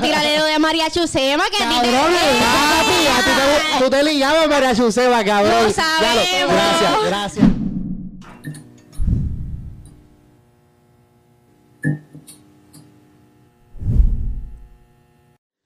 tírale lo de María Chusema, que a ti te- Cabrón, papi, a ti te- tú te ligabas María Chuseba, cabrón. Lo sabemos. Gracias, gracias.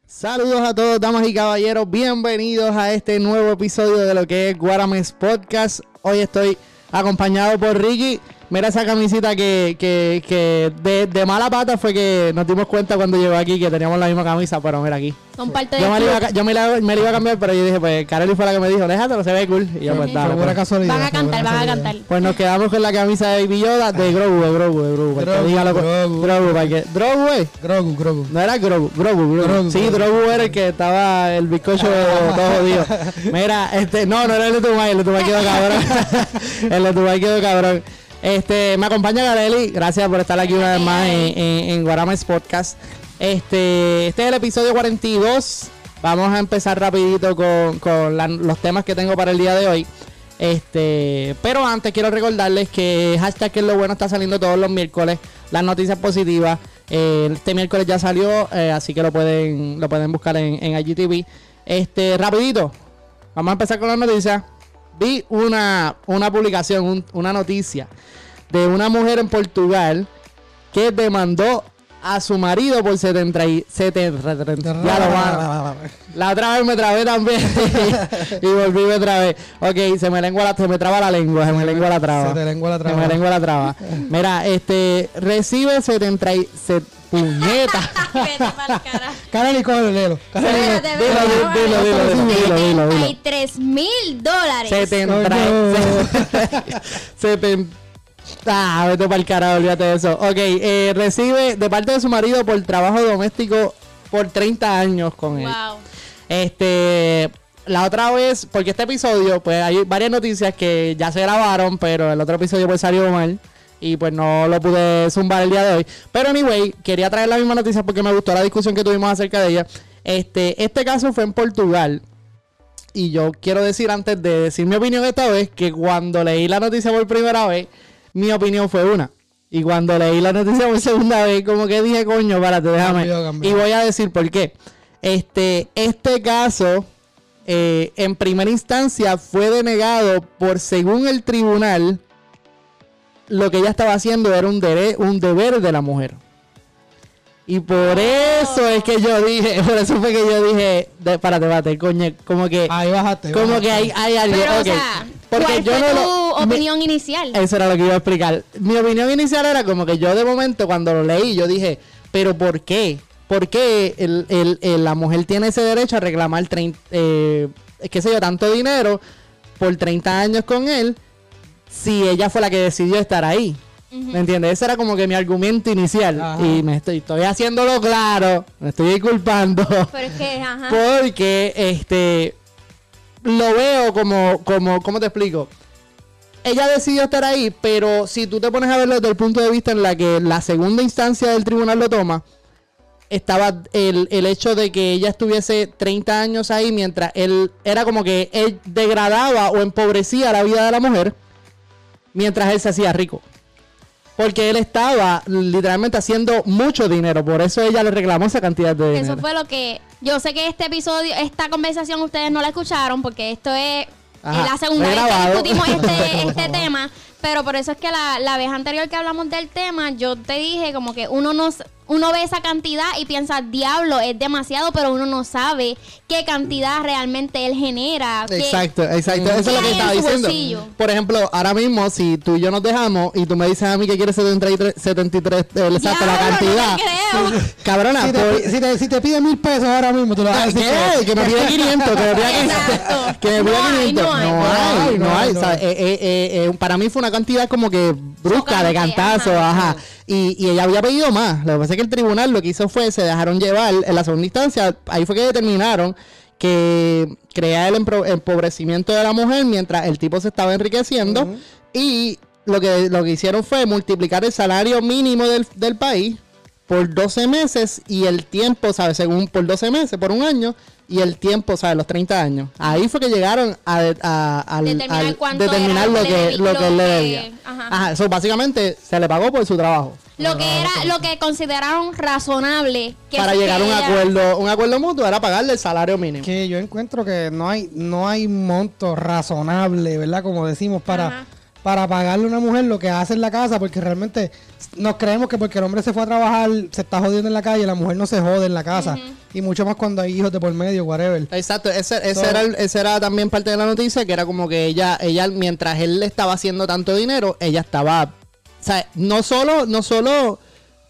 Saludos a todos, damas y caballeros. Bienvenidos a este nuevo episodio de lo que es Guarames Podcast. Hoy estoy acompañado por Ricky. Mira esa camisita que, que, que de, de mala pata fue que nos dimos cuenta cuando llegó aquí que teníamos la misma camisa, pero mira aquí. Son parte Yo, del me, la iba, yo me, la, me la iba a cambiar, pero yo dije, pues Kareli fue la que me dijo, déjatelo, se ve cool. Y yo, pues, dale, pues. casualidad. Van a cantar, van a cantar. Pues nos quedamos con la camisa de Baby Yoda de Grogu, de Grogu, de Grogu. para que Grogu, dígalo Grogu. Grogu, para que... Grogu, eh. Grogu, Grogu. No era Grogu, Grogu, Grogu. Grogu, sí, Grogu. Grogu era el que estaba el bizcocho todo jodido. Mira, este, no, no era el de Tumay, el de Tumay quedó cabrón. el de Tumay quedó cabrón. Este, me acompaña Gareli, gracias por estar aquí una vez más en, en, en Guarames Podcast. Este, este es el episodio 42. Vamos a empezar rapidito con, con la- los temas que tengo para el día de hoy. Este, pero antes quiero recordarles que hashtag que es lo bueno está saliendo todos los miércoles. Las noticias positivas. Eh, este miércoles ya salió, eh, así que lo pueden, lo pueden buscar en, en IGTV. Este, rapidito. Vamos a empezar con las noticias. Vi una, una publicación, un- una noticia de una mujer en Portugal que demandó a su marido por 70 y 70, ya lo van. La otra vez me trabé también y volví me trabé. Ok, se me lengua la, se me traba la lengua, se me lengua la traba. Se te lengua la Se traba. me lengua la traba. Mira, este recibe 70 y se puñeta. Dilo, dilo, dilo, dilo, dilo, dilo. 73 mil dólares. 70 70 Ah, vete para el carajo, olvídate de eso. Ok, eh, recibe de parte de su marido por trabajo doméstico por 30 años con él. Wow. Este, la otra vez, porque este episodio, pues hay varias noticias que ya se grabaron, pero el otro episodio pues salió mal. Y pues no lo pude zumbar el día de hoy. Pero anyway, quería traer la misma noticia porque me gustó la discusión que tuvimos acerca de ella. Este, este caso fue en Portugal. Y yo quiero decir antes de decir mi opinión esta vez, que cuando leí la noticia por primera vez, mi opinión fue una. Y cuando leí la noticia por segunda vez, como que dije, coño, párate, déjame. Y voy a decir por qué. Este, este caso, eh, en primera instancia, fue denegado por, según el tribunal, lo que ella estaba haciendo era un, dere- un deber de la mujer. Y por eso es que yo dije, por eso fue que yo dije, de, párate, párate, coño, como que, Ahí bajaste. como bajaste. que hay, hay algo. Pero, ok. o sea, Porque ¿cuál yo fue no tu lo- opinión inicial? eso era lo que iba a explicar. Mi opinión inicial era como que yo de momento cuando lo leí, yo dije, pero ¿por qué? ¿Por qué el- el- el- la mujer tiene ese derecho a reclamar 30, eh, qué sé yo, tanto dinero por 30 años con él si ella fue la que decidió estar ahí? ¿Me entiendes? Ese era como que mi argumento inicial. Ajá. Y me estoy, estoy haciéndolo claro, me estoy disculpando. Pero es que, ajá. Porque este lo veo como, como, ¿cómo te explico? Ella decidió estar ahí, pero si tú te pones a verlo desde el punto de vista en la que la segunda instancia del tribunal lo toma, estaba el, el hecho de que ella estuviese 30 años ahí mientras él era como que él degradaba o empobrecía la vida de la mujer mientras él se hacía rico. Porque él estaba literalmente haciendo mucho dinero, por eso ella le reclamó esa cantidad de dinero. Eso fue lo que. Yo sé que este episodio, esta conversación ustedes no la escucharon porque esto es Ajá, la segunda vez que discutimos este, este tema. Pero por eso es que la, la vez anterior que hablamos del tema, yo te dije como que uno no s- uno ve esa cantidad y piensa, diablo, es demasiado, pero uno no sabe qué cantidad realmente él genera. qué- Exacto, exacto. Eso es lo ¿Qué que estaba diciendo. bolsillo? Por ejemplo, ahora mismo, si tú y yo nos dejamos y tú me dices a mí que quieres 73, 73 eh, exacto, la Diablo, no cantidad. te creo. Cabrona, Si por- te, si, te, si te pide mil pesos ahora mismo, tú lo vas a decir. ¿Qué? Que me pida 500, que me pida 500. Exacto. Que me No hay, 500. no hay, No no hay, no no hay. hay, O sea, no hay. eh, eh, eh, eh, para mí fue una cantidad como que brusca, de cantazo, ajá. ajá. Y, y ella había pedido más. Lo que pasa es que el tribunal lo que hizo fue, se dejaron llevar, en la segunda instancia, ahí fue que determinaron que crea el empobrecimiento de la mujer mientras el tipo se estaba enriqueciendo y lo que, lo que hicieron fue multiplicar el salario mínimo del, del país por 12 meses y el tiempo, ¿sabes? Según por 12 meses, por un año, y el tiempo, ¿sabes? Los 30 años. Ahí fue que llegaron a, Determinar al- cuánto determinar era lo que lo que él le debía. ajá. Ajá, eso básicamente se le pagó por su trabajo. Lo que era, lo que consideraron razonable. Que Para llegar a un acuerdo, un acuerdo mutuo era pagarle el salario mínimo. Que yo encuentro que no hay, no hay monto razonable, ¿verdad? Como decimos, para, Ajá. Para pagarle a una mujer lo que hace en la casa, porque realmente nos creemos que porque el hombre se fue a trabajar, se está jodiendo en la calle, la mujer no se jode en la casa. Y mucho más cuando hay hijos de por medio, whatever. Exacto, ese, ese So- era, ese era también parte de la noticia, que era como que ella, ella mientras él le estaba haciendo tanto dinero, ella estaba, o sea, no solo, no solo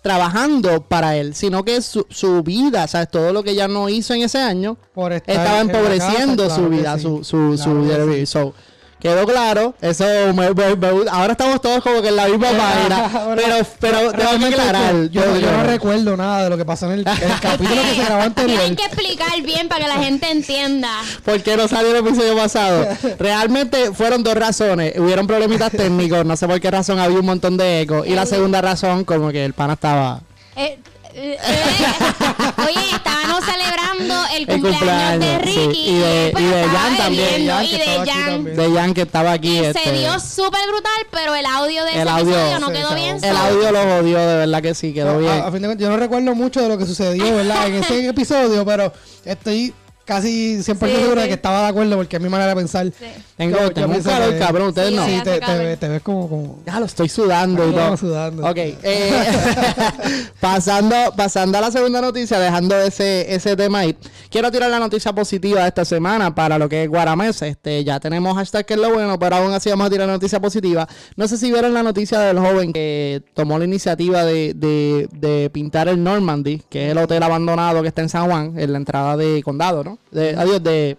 trabajando para él, sino que su, su vida, ¿sabes? Todo lo que ella no hizo en ese año, Por estar estaba empobreciendo casa, su claro vida, sí. su, su, su Claro sí. So, quedó claro, eso me- me- me- ahora estamos todos como que en la misma página, pero, pero déjame realmente aclarar. yo, yo- yo no recuerdo nada de lo que pasó en el, capítulo que se grabó anterior. Tienen que explicar bien para que la gente entienda. ¿Por qué no salió el episodio pasado? Realmente fueron dos razones. Hubieron problemitas técnicos, no sé por qué razón había un montón de eco. Y la segunda razón, como que el pana estaba... Eh, eh, eh, oye, estábamos celebrando el El cumpleaños, de cumpleaños, Ricky sí, y de- pues y de estaba Jan también. Jan, y que de estaba aquí Jan. también. De Jan que estaba aquí. Y este, se dio súper brutal, pero el audio de El ese audio, episodio no sí, quedó bien. El audio lo jodió, de verdad que sí, quedó No, bien. A, a fin de cuentas, yo no recuerdo mucho de lo que sucedió, ¿verdad? En ese episodio, pero estoy casi 100% Sí, seguro de sí. que estaba de acuerdo porque es mi manera de pensar. Sí. Tengo, yo- yo tengo un pienso calor, que- cabrón, ustedes Sí, no. sí, te, calor. te, te ves como... como Ya lo estoy sudando y Estamos todo. sudando. Ok, eh, pasando, pasando a la segunda noticia, dejando ese, ese tema ahí. Quiero tirar la noticia positiva de esta semana para lo que es Guaramés. Este, ya tenemos hashtag que es lo bueno, pero aún así vamos a tirar la noticia positiva. No sé si vieron la noticia del joven que tomó la iniciativa de, de, de pintar el Normandy, que es el hotel abandonado que está en San Juan, en la entrada de Condado, ¿no? De, adiós, de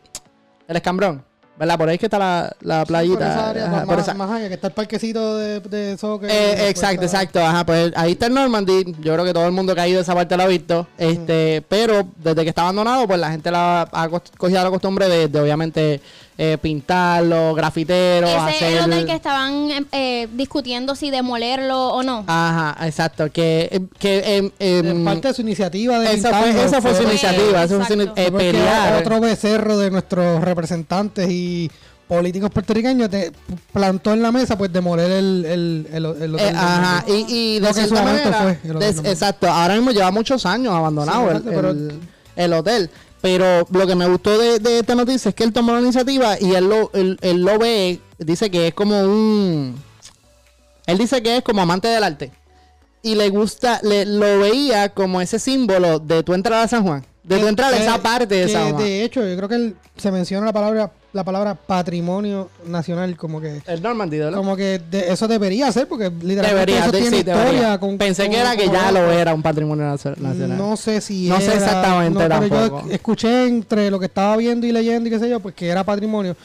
El Escambrón. ¿Verdad? Por ahí es que está la, la playita. Por esa área, Ajá, más, por esa- más allá, que está el parquecito de, de soccer. eh, exacto, está- exacto. Ajá, pues ahí está el Normandy. Yo creo que todo el mundo que ha ido a esa parte lo ha visto. Este, pero desde que está abandonado, pues la gente la ha cogido la costumbre de, de, obviamente eh, pintarlo, grafiteros, Ese hacer. es el hotel que estaban em, eh, discutiendo si demolerlo o no. Ajá, exacto. Que, eh, que em, em, Es parte de su iniciativa de esa fue, esa fue su iniciativa. esa fue su eh, pelear. Otro becerro de nuestros representantes y políticos puertorriqueños te plantó en la mesa pues demoler el, el, el, el hotel Eh, ajá, y, y de Lo que en su cierta momento manera, fue el hotel des- Normandy. exacto, ahora mismo lleva muchos años abandonado Sí, el hotel. Pero lo que me gustó de, de esta noticia es que él tomó la iniciativa y él lo, él, él lo ve, dice que es como un... Él dice que es como amante del arte. Y le gusta, le, lo veía como ese símbolo de tu entrada a San Juan. De tu Que- entrada a esa parte de San Juan. De hecho, yo creo que él- se menciona la palabra la palabra patrimonio nacional como que El Normandy, como que de- eso debería ser porque literalmente Debería, eso de- tiene sí, historia con- Pensé con- que era que ya lo era un patrimonio nacio- nacional. No sé si No sé exactamente no, yo escuché entre lo que estaba viendo y leyendo y qué sé yo, pues que era patrimonio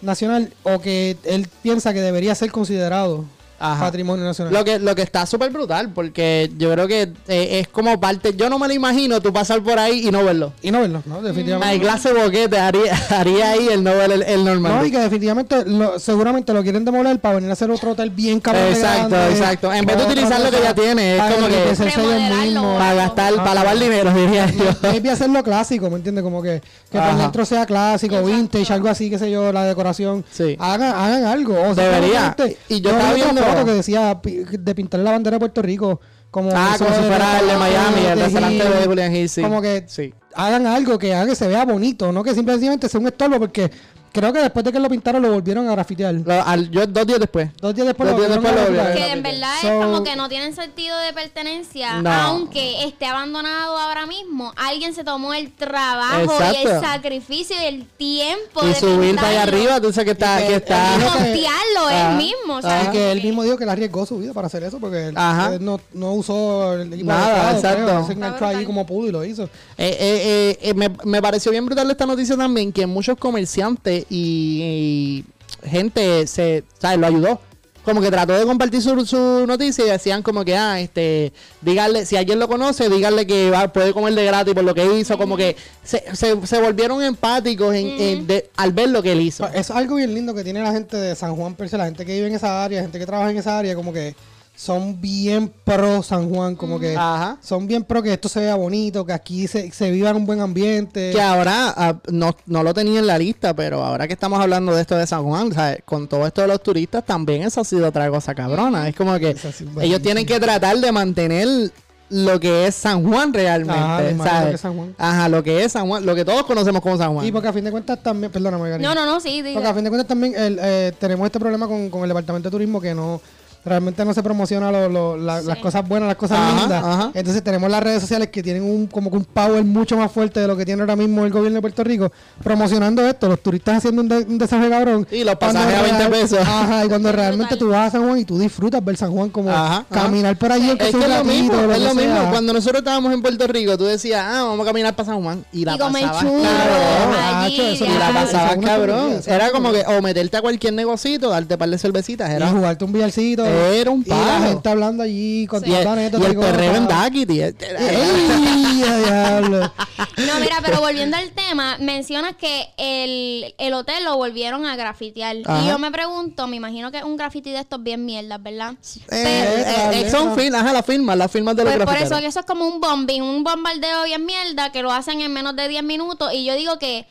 nacional o que él piensa que debería ser considerado Ajá. patrimonio nacional. Lo que, lo que está súper brutal, porque yo creo que eh, es como parte. Yo no me lo imagino tú pasar por ahí y no verlo. Y no verlo, ¿no? Definitivamente. Hay clase boquete, haría, haría ahí el no ver el, el normal. No, y que definitivamente lo- seguramente lo quieren demoler para venir a hacer otro hotel bien cabrón. de Exacto, grande, exacto. En vez de utilizar lo que ya tiene, es como que- Remodelarlo. mismos. para gastar, para lavar dinero, diría yo. Maybe hacerlo clásico, ¿me entiendes? Como que, que por dentro sea clásico, Exacto. vintage, algo así, qué sé yo, la decoración. Sí. Hagan, hagan algo. O sea, Debería. Y yo estaba viendo- foto que decía de pintar la bandera de Puerto Rico. Como Ah, como si fuera el de Miami, el restaurante de Julian Hill, sí. Como que Sí. hagan algo que haga que se vea bonito, no que simplemente sea un estorbo, porque creo que después de que lo pintaron lo volvieron a grafitear. Lo- al- yo dos días después. Dos días después Dos días después a lo grafitear. volvieron Que en verdad So- es como que no tienen sentido de pertenencia, No. aunque esté abandonado ahora mismo. Alguien se tomó el trabajo y el sacrificio y el tiempo Y de subir para allá arriba, tú sabes que está. Y que- está y Ah, él mismo, Y ¿sabes? que él mismo dijo que él arriesgó su vida para hacer eso porque él, Ajá. él no, no usó el equipo Nada, exacto. se enganchó ahí como pudo y lo hizo. Eh, eh, eh, eh, me, me pareció bien brutal esta noticia también que muchos comerciantes y, y gente se, ¿sabes? Lo ayudó. Como que trató de compartir su, su noticia y decían como que, ah, este, díganle, si alguien lo conoce, díganle que va, puede comer de gratis por lo que hizo. Como que se, se, se volvieron empáticos en, en- de- al ver lo que él hizo. Eso es algo bien lindo que tiene la gente de San Juan, per se, la gente que vive en esa área, gente que trabaja en esa área, como que son bien pro San Juan, como que Ajá. son bien pro que esto se vea bonito, que aquí se, se viva en un buen ambiente. Que ahora ah, no, no lo tenía en la lista, pero ahora que estamos hablando de esto de San Juan, ¿sabes? con todo esto de los turistas, también eso ha sido otra cosa cabrona. Es como que ellos tienen que tratar de mantener lo que es San Juan realmente. Ajá, ¿sabes? que es San Juan. Ajá, lo que es San Juan, lo que todos conocemos como San Juan. Y porque a fin de cuentas también, perdóname, Gary. No, no, no, sí. diga. Porque a fin de cuentas también el, eh, tenemos este problema con, con el departamento de turismo que no realmente no se promociona lo- lo- la- las cosas buenas, las cosas Ajá, lindas. ajá. Entonces tenemos las redes sociales que tienen un como que un power mucho más fuerte de lo que tiene ahora mismo el gobierno de Puerto Rico promocionando esto, los turistas haciendo un, de- un desastre cabrón. Y los pasajes a 20 real- pesos. Ajá, y cuando realmente tú vas a San Juan y tú disfrutas ver San Juan como Ajá, ajá. caminar por allí aunque es sea que es lo mismo, lo es que lo mismo. sea. Cuando nosotros estábamos en Puerto Rico, tú decías, ah, vamos a caminar para San Juan. Y la Y pasabas churros cabrón. allí, Nacho, eso Y la pasabas es cabrón. es Era como que o meterte a cualquier negocito, darte par de cervecitas. Y Era jugarte un billarcito. Era un Y la gente hablando allí con Y el, toda la y el perreo en Daquiti. ¡Ey, a diablo! No, mira, pero volviendo al tema, mencionas que el, el hotel lo volvieron a grafitear. Ajá. Y yo me pregunto, me imagino que es un graffiti de estos bien mierdas, ¿verdad? Eh, Letra, eh, son firmas, ajá, las firmas, las firmas de los Pues por eso eso es como un bombing, un bombardeo bien mierda que lo hacen en menos de 10 minutos. Y yo digo que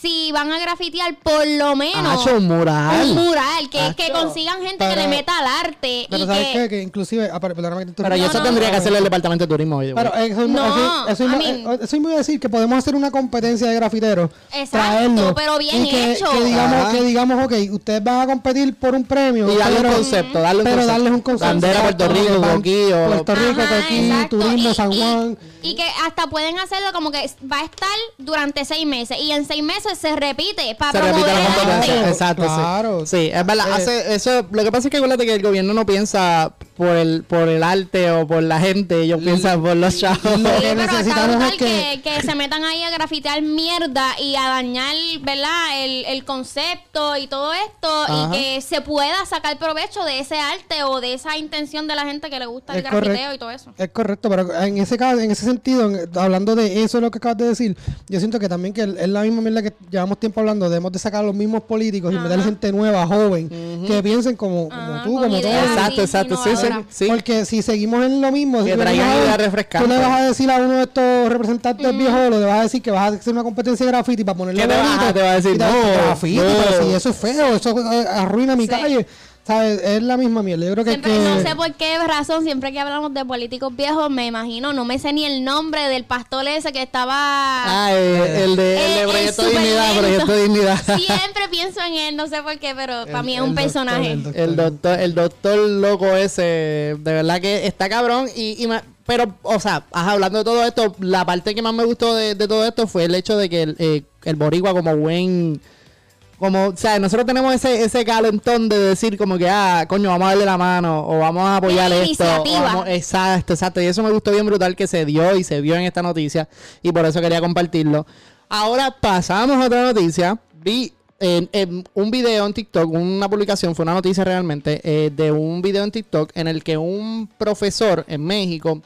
si van a grafitear, por lo menos Hacho, un mural. un mural, que, que consigan gente que le meta al arte. Pero y ¿sabes que, qué? Que inclusive... ah, pero- Pero interrumpa. y eso no, tendría no. que hacerle el departamento de turismo. Pero eso, No, eso, eso, I mismo- mean- eso mismo iba a decir que podemos hacer una competencia de grafiteros. Exacto, traerlo, pero bien y que, hecho. Que digamos, Ajá. que digamos, ok, ustedes van a competir por un premio. y darle un concepto, darle un pero concepto. darles un concepto. Bandera Puerto Rico, Coquillo. Puerto Rico, exacto. turismo, San y- Juan. Y, que hasta pueden hacerlo como que va a estar durante seis meses. Y en seis meses se repite se para repite promover la el. Exacto, sí. Claro. Sí, es verdad. Eh. hace eso, lo que pasa es que acuérdate que el gobierno no piensa por el, por el arte o por la gente, ellos piensan por los chavos. lo que necesitamos es que- que, que se metan ahí a grafitear mierda y a dañar, ¿verdad? El, el concepto y todo esto Ajá. y que se pueda sacar provecho de ese arte o de esa intención de la gente que le gusta el grafiteo correcto. y todo eso. Es correcto, pero en ese caso, en ese sentido, en- hablando de eso, lo que acabas de decir, yo siento que también que es la misma mierda que llevamos tiempo hablando, debemos de sacar a los mismos políticos y meter gente nueva, joven, que piensen como, como Ajá, tú, como todos. Exacto, exacto, sí, sí, sí. Porque si seguimos en lo mismo, si traigan. Tú le vas a decir a uno de estos representantes viejos, le vas a decir que vas a hacer una competencia de graffiti para ponerle ¿Qué te vas a- bonito, te va a decir? y te va No, graffiti, no. pero si eso es feo, eso eh, arruina mi Sí. calle. ¿Sabes? Es la misma mierda. Yo creo que, Siempre, que- no sé por qué razón, siempre que hablamos de políticos viejos, me imagino, no me sé ni el nombre del pastor ese que estaba... Ah, eh, el de, el Eh, de el Proyecto Dignidad. Proyecto Dignidad. Siempre pienso en él, no sé por qué, pero para mí es un doctor, personaje. el doctor. El doctor, el doctor loco ese, de verdad que está cabrón. Y, y me- pero, o sea, hablando de todo esto, la parte que más me gustó de, de todo esto fue el hecho de que el, eh, el boricua como buen... Como, o sea, nosotros tenemos ese, ese calentón de decir como que, ah, coño, vamos a darle la mano o vamos a apoyar esto. o iniciativa. vamos- exacto, exacto. Y eso me gustó bien brutal que se dio y se vio en esta noticia. Y por eso quería compartirlo. Ahora pasamos a otra noticia. Vi en un video en TikTok, una publicación, fue una noticia realmente, eh, de un video en TikTok en el que un profesor en México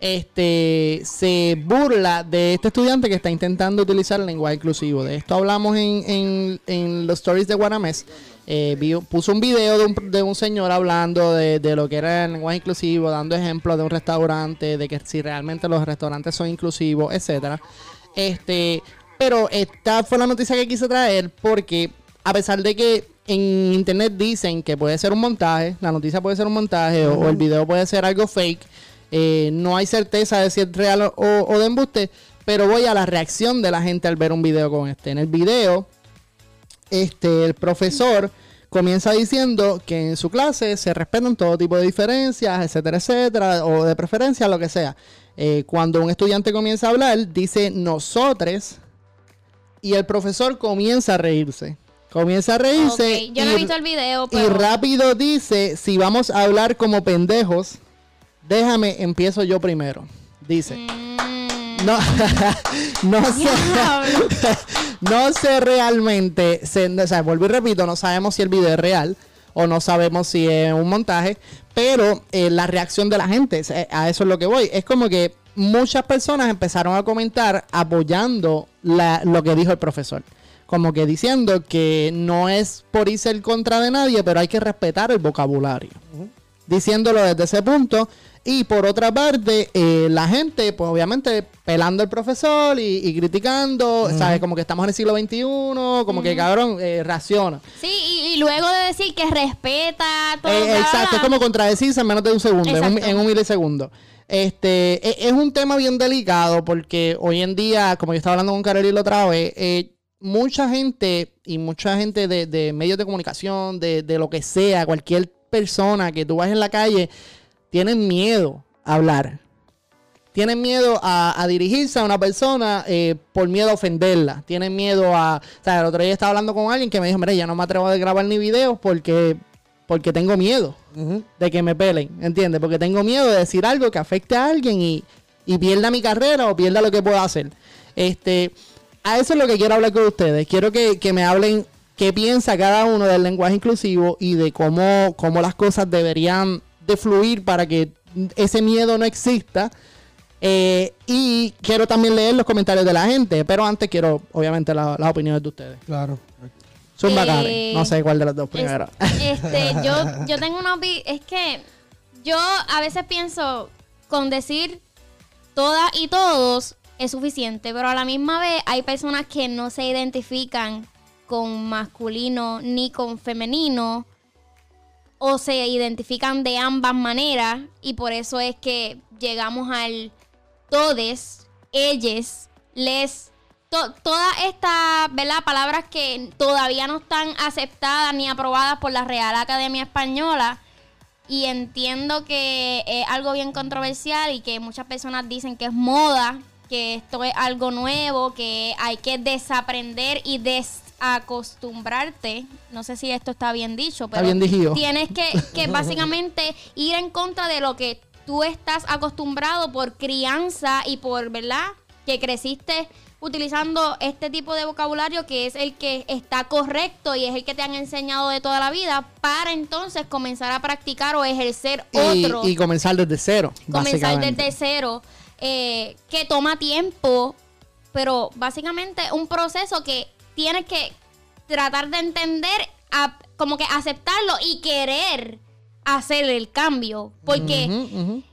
este se burla de este estudiante que está intentando utilizar el lenguaje inclusivo. De esto hablamos en, en, en los stories de Guanamés. Eh, puso un video de un, de un señor hablando de, de lo que era el lenguaje inclusivo, dando ejemplos de un restaurante, de que si realmente los restaurantes son inclusivos, etcétera. Este, pero esta fue la noticia que quise traer porque a pesar de que en internet dicen que puede ser un montaje, la noticia puede ser un montaje o, o el video puede ser algo fake, eh, no hay certeza de si es real o, o de embuste, pero voy a la reacción de la gente al ver un video con este. En el video, este, el profesor comienza diciendo que en su clase se respetan todo tipo de diferencias, etcétera, etcétera, o de preferencia, lo que sea. Eh, cuando un estudiante comienza a hablar, dice nosotros y el profesor comienza a reírse. Comienza a reírse. Yo no y- he visto el video, y rápido dice, si vamos a hablar como pendejos, déjame, empiezo yo primero. Dice. Mm, No, no sé. no sé realmente, se- o sea, vuelvo y repito, no sabemos si el video es real o no sabemos si es un montaje, pero eh, la reacción de la gente, eh, a eso es lo que voy, es como que muchas personas empezaron a comentar apoyando la- lo que dijo el profesor. Como que diciendo que no es por irse en contra de nadie, pero hay que respetar el vocabulario. diciéndolo desde ese punto. Y por otra parte, eh, la gente, pues obviamente, pelando al profesor y, y criticando, ¿sabes? Como que estamos en el siglo XXI, como que cabrón, eh, raciona. Sí, y, y luego de decir que respeta todo. Eh, exacto, es como contradecirse en menos de un segundo, en un, en un milisegundo. Este, e- es un tema bien delicado porque hoy en día, como yo estaba hablando con Carolina la otra vez, eh, mucha gente y mucha gente de, de medios de comunicación, de, de lo que sea, cualquier persona que tú vas en la calle, tienen miedo a hablar. Tienen miedo a, a dirigirse a una persona eh, por miedo a ofenderla. Tienen miedo a... O sea, el otro día estaba hablando con alguien que me dijo, mira, ya no me atrevo a grabar ni videos porque, porque tengo miedo de que me pelen, ¿entiendes? Porque tengo miedo de decir algo que afecte a alguien y, y pierda mi carrera o pierda lo que pueda hacer. Este, a eso es lo que quiero hablar con ustedes. Quiero que, que me hablen qué piensa cada uno del lenguaje inclusivo y de cómo, cómo las cosas deberían de fluir para que ese miedo no exista. Eh, y quiero también leer los comentarios de la gente, pero antes quiero, obviamente, la- las opiniones de ustedes. Claro. Zumba, Eh. No sé cuál de las dos Es- primero. este, yo, yo tengo una opi- es que yo a veces pienso con decir todas y todos es suficiente, pero a la misma vez hay personas que no se identifican con masculino ni con femenino o se identifican de ambas maneras y por eso es que llegamos al todes, ellos, les, to- todas estas. Palabras que todavía no están aceptadas ni aprobadas por la Real Academia Española. Y entiendo que es algo bien controversial y que muchas personas dicen que es moda, que esto es algo nuevo, que hay que desaprender y desacostumbrarte. No sé si esto está bien dicho, pero bien tienes que, que básicamente ir en contra de lo que tú estás acostumbrado por crianza y por, ¿verdad? Que creciste utilizando este tipo de vocabulario que es el que está correcto y es el que te han enseñado de toda la vida para entonces comenzar a practicar o ejercer Y, otro y comenzar desde cero. comenzar desde cero, eh, que toma tiempo, pero básicamente un proceso que tienes que tratar de entender, a- como que aceptarlo y querer hacer el cambio, porque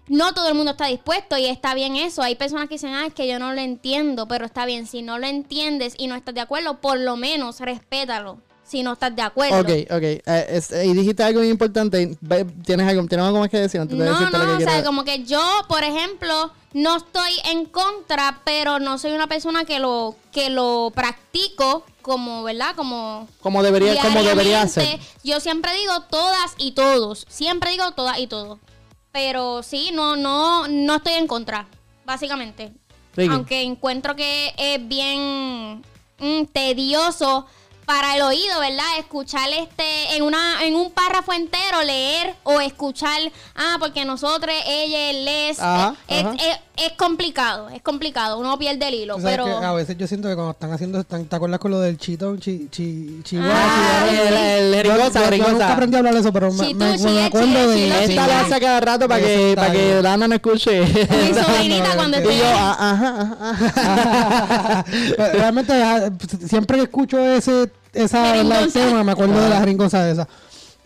no todo el mundo está dispuesto y está bien eso. Hay personas que dicen, ah, es que yo no lo entiendo, pero está bien, si no lo entiendes y no estás de acuerdo, por lo menos respétalo si no estás de acuerdo. Ok, ok. Eh, es- y dijiste algo muy importante. ¿Tienes algo, ¿tienes algo más que decir antes de No, decirte lo no, que o sea, quieres? como que yo, por ejemplo, no estoy en contra, pero no soy una persona que lo que lo practico como, ¿verdad? Como Como debería, como debería ser. Yo siempre digo todas y todos, siempre digo todas y todos. Pero sí, no no no estoy en contra, básicamente. Ricky. Aunque encuentro que es bien mm, tedioso para el oído, ¿verdad? Escuchar este en una en un párrafo entero leer o escuchar, ah, porque nosotros, ella, les, Ajá, ajá. es- es complicado, es complicado, uno pierde el hilo, Tú sabes pero que a veces yo siento que cuando están haciendo, están- ¿te acuerdas con lo del chitón? Chi, chi, chihuahua, Ah, chihuahua? el, el Yo- nunca aprendí a hablar eso, pero me, Chitu, me- acuerdo de... Esta la hace cada rato para que, para que. Dana no escuche. mi sobrinita cuando Y y esté yo, ah, ajá, ajá. Realmente, siempre que escucho ese esa Jeringonza. tema, me acuerdo de la jeringosa de esa.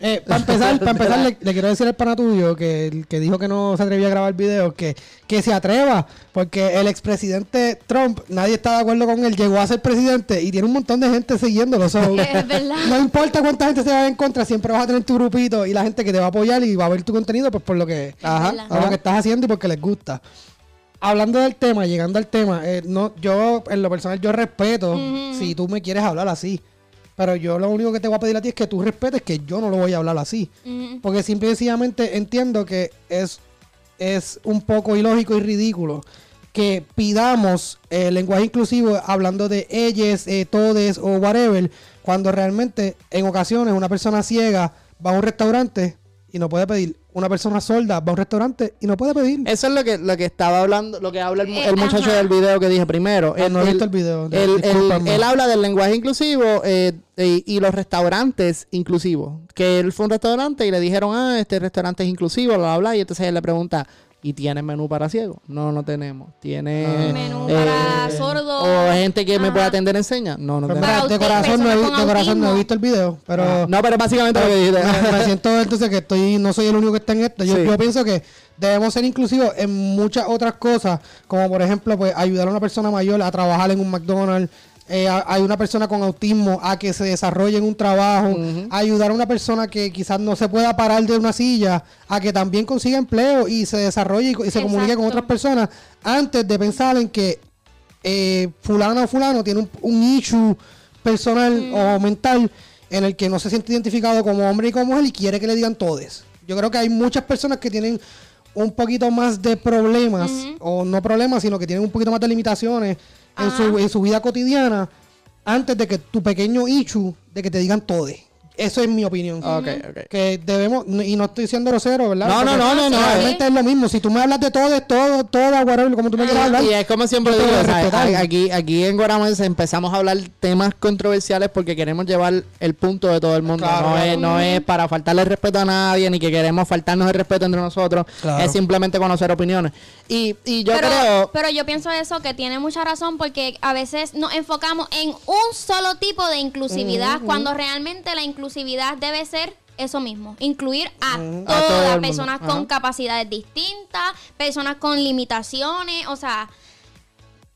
Eh, para empezar, para empezar le, le quiero decir al pana tuyo que, el que dijo que no se atrevía a grabar videos, que, que se atreva, porque el expresidente Trump, nadie está de acuerdo con él, llegó a ser presidente y tiene un montón de gente siguiéndolo. so, Es verdad. No importa cuánta gente se vaya en contra, siempre vas a tener tu grupito y la gente que te va a apoyar y va a ver tu contenido pues por lo que, Ajá, verdad. por lo que estás haciendo y porque les gusta. Hablando del tema, llegando al tema, eh, no, yo en lo personal yo respeto si tú me quieres hablar así. Pero yo lo único que te voy a pedir a ti es que tú respetes que yo no lo voy a hablar así. Mm, Porque simple y sencillamente entiendo que es, es un poco ilógico y ridículo que pidamos el lenguaje inclusivo hablando de ellos, eh, todes o whatever, cuando realmente en ocasiones una persona ciega va a un restaurante y no puede pedir. Una persona sorda va a un restaurante y no puede pedir. Eso es lo que, lo que estaba hablando, lo que habla el, Eh, el muchacho ajá. del video que dije primero. Ah, no he visto el video, Él, él- él habla del lenguaje inclusivo eh, y, y los restaurantes inclusivos. Que él fue a un restaurante y le dijeron, ah, este restaurante es inclusivo, bla, bla, bla. Y entonces él le pregunta, ¿y tiene menú para ciegos? No, no tenemos. Tiene... Menú eh, para sordos, O gente que me puede atender en señas? No, no tenemos. de corazón, no he, personas de con corazón no he autismo. visto el video, pero... No, pero básicamente lo que dijiste. me, me siento entonces que estoy no soy el único que está en esto. Yo, Sí. yo pienso que debemos ser inclusivos en muchas otras cosas, como por ejemplo, pues ayudar a una persona mayor a trabajar en un McDonald's. Eh, hay una persona con autismo a que se desarrolle en un trabajo, ayudar a una persona que quizás no se pueda parar de una silla a que también consiga empleo y se desarrolle y, se comunique con otras personas antes de pensar en que eh, fulano o fulano tiene un, un issue personal o mental en el que no se siente identificado como hombre y como mujer y quiere que le digan todes. Yo creo que hay muchas personas que tienen un poquito más de problemas, o no problemas, sino que tienen un poquito más de limitaciones en su, en su vida cotidiana antes de que tu pequeño issue de que te digan todes. Eso es mi opinión. Ok, ok. Que debemos, y no estoy siendo grosero, ¿verdad? No, no, no, no, no, Realmente es lo mismo. Si tú me hablas de todo, es todo, todo, whatever, como tú me quieras hablar. Y es como siempre digo, aquí, aquí en Guaramés empezamos a hablar temas controversiales porque queremos llevar el punto de todo el mundo. Claro, no, claro. Es, no es para faltarle respeto a nadie, ni que queremos faltarnos el respeto entre nosotros. Claro. Es simplemente conocer opiniones. Y, y yo pero, creo... pero yo pienso eso que tiene mucha razón porque a veces nos enfocamos en un solo tipo de inclusividad cuando realmente la inclusividad debe ser eso mismo, incluir a todas personas con Ajá. capacidades distintas, personas con limitaciones, o sea,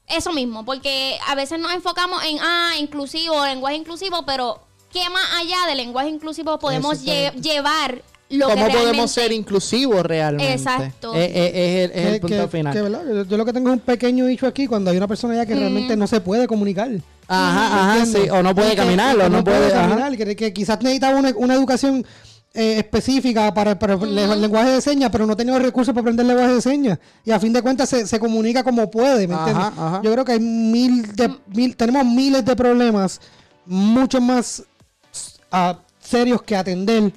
eso mismo, porque a veces nos enfocamos en, ah, inclusivo, lenguaje inclusivo, pero ¿qué más allá del lenguaje inclusivo podemos lle- llevar lo ¿Cómo que podemos ser inclusivos realmente? Exacto. Es, es- es el, es el Que- punto que- final. que, ¿verdad? Yo, yo lo que tengo es un pequeño dicho aquí cuando hay una persona ya que realmente no se puede comunicar. Ajá, ajá, sí. O no puede que- caminar, o no puede... caminar, que, que quizás necesitaba una, una educación eh, específica para, para el le- lenguaje de señas, pero no tenía los recursos para aprender lenguaje de señas. Y a fin de cuentas se, se comunica como puede, ¿me Ajá, entiendes? ajá. Yo creo que hay mil de, mil, tenemos miles de problemas, mucho más ah, serios que atender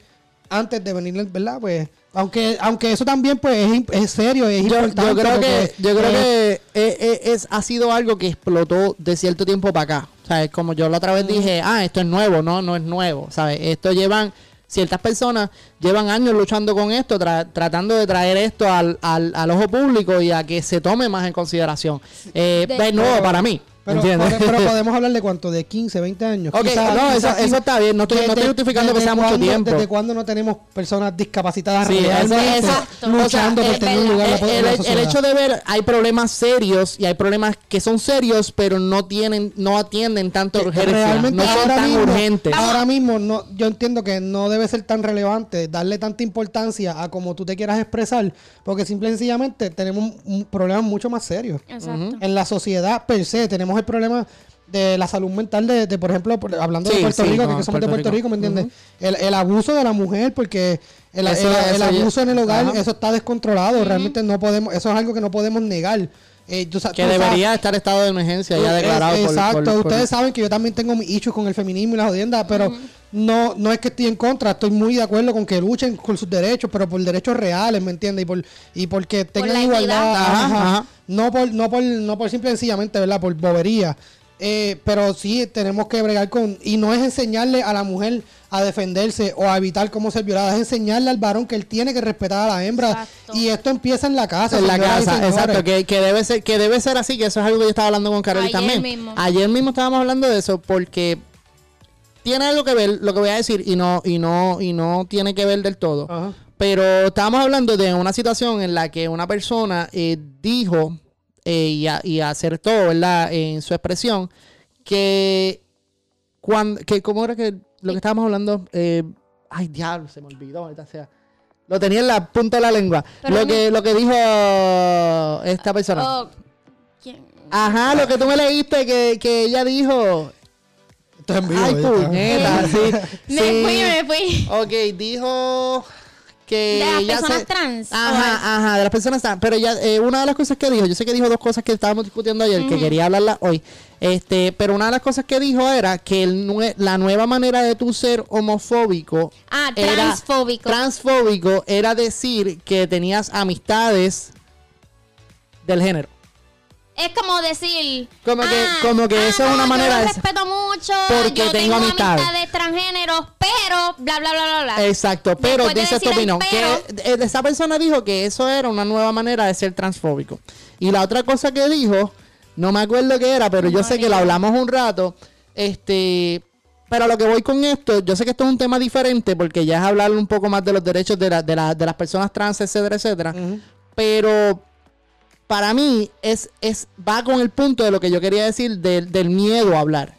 antes de venir, ¿verdad? Pues, aunque, aunque eso también pues es, es serio, es Yo, importante. yo creo que, porque, yo creo eh, que eh, eh, es, ha sido algo que explotó de cierto tiempo para acá. O sea, es como yo la otra vez dije, ah, esto es nuevo, no, no es nuevo. ¿Sabes? Esto llevan, ciertas personas llevan años luchando con esto, tra- tratando de traer esto al, al, al ojo público y a que se tome más en consideración. Eh, De- es nuevo para mí. Pero, ¿entiendes? pero- pero podemos hablar de cuánto, de 15, 20 años. Ok, Quizás- no, eso- está bien, no estoy- no estoy justificando que sea mucho cuándo- tiempo. ¿Desde cuándo no tenemos personas discapacitadas Sí, eso- realmente Exacto. luchando O sea, por tener un lugar el, el- hecho de ver hay problemas serios y hay problemas que son serios pero no tienen no atienden tanto urgencia Realmente no son ahora tan mismo, urgentes Ahora mismo no, yo entiendo que no debe ser tan relevante darle tanta importancia a como tú te quieras expresar, porque simple y sencillamente tenemos un, un problema mucho más serio. Exacto. En la sociedad per se tenemos el problema de la salud mental de, de, por ejemplo, hablando Sí, de Puerto sí, Rico, no, que, somos Puerto de Puerto Rico. Rico, ¿me entiendes? el, el abuso de la mujer, porque el, Eso- el- el eso ya- abuso en el hogar, Ajá. eso está descontrolado, realmente no podemos, eso es algo que no podemos negar. Eh, tú que tú sabes- debería estar estado de emergencia ya es- declarado por- Exacto, por, por- ustedes saben que yo también tengo mis issues con el feminismo y la jodienda, pero no, no es que estoy en contra, estoy muy de acuerdo con que luchen por sus derechos, pero por derechos reales, ¿me entiendes? Y por y porque tengan la igualdad, equidad. Ajá, ajá, ajá. no por no por no por simple y sencillamente, ¿verdad? Por bobería. Eh, pero sí tenemos que bregar con y no es enseñarle a la mujer a defenderse o a evitar cómo ser violada, es enseñarle al varón que él tiene que respetar a la hembra Exacto. y esto empieza en la casa, en la casa, exacto, que, que debe ser, que debe ser así, que eso es algo que yo estaba hablando con Carol Ayer también. mismo. Ayer mismo estábamos hablando de eso porque tiene algo que ver lo que voy a decir y no, y no, y no tiene que ver del todo. Ajá. Pero estábamos hablando de una situación en la que una persona eh, dijo eh, y, a- y acertó, ¿verdad? En su expresión, que cuando, que cómo era que lo que estábamos hablando, Eh, ay diablo, se me olvidó, ahorita sea. Lo tenía en la punta de la lengua. Pero lo no- que, lo que dijo esta persona. Oh, ¿quién? Ajá, lo que tú me leíste que, que ella dijo. Esto es en vivo, Ay, puñeta, sí. Me sí. fui, me fui. Ok, dijo que De las personas se- trans. Ajá, ajá, de las personas trans. Pero ya, eh, una de las cosas que dijo, yo sé que dijo dos cosas que estábamos discutiendo ayer, que quería hablarlas hoy. Este, pero una de las cosas que dijo era que el nue- la nueva manera de tu ser homofóbico Ah, era- transfóbico. transfóbico era decir que tenías amistades del género. Es como decir. Como que- ah, como que ah, eso es una no, manera de- respeto mucho. Porque yo tengo amistades. amistades transgéneros, pero bla, bla, bla, bla, bla. Exacto, pero Después de dice tu opinión. pero- Que eh, esa persona dijo que eso era una nueva manera de ser transfóbico. Y la otra cosa que dijo, No me acuerdo qué era, pero yo sé que lo yo. hablamos un rato. Este, pero a lo que voy con esto, yo sé que esto es un tema diferente porque ya es hablar un poco más de los derechos de, la- de, la- de las personas trans, etcétera, etcétera. Pero para mí es, es va con el punto de lo que yo quería decir del, del miedo a hablar.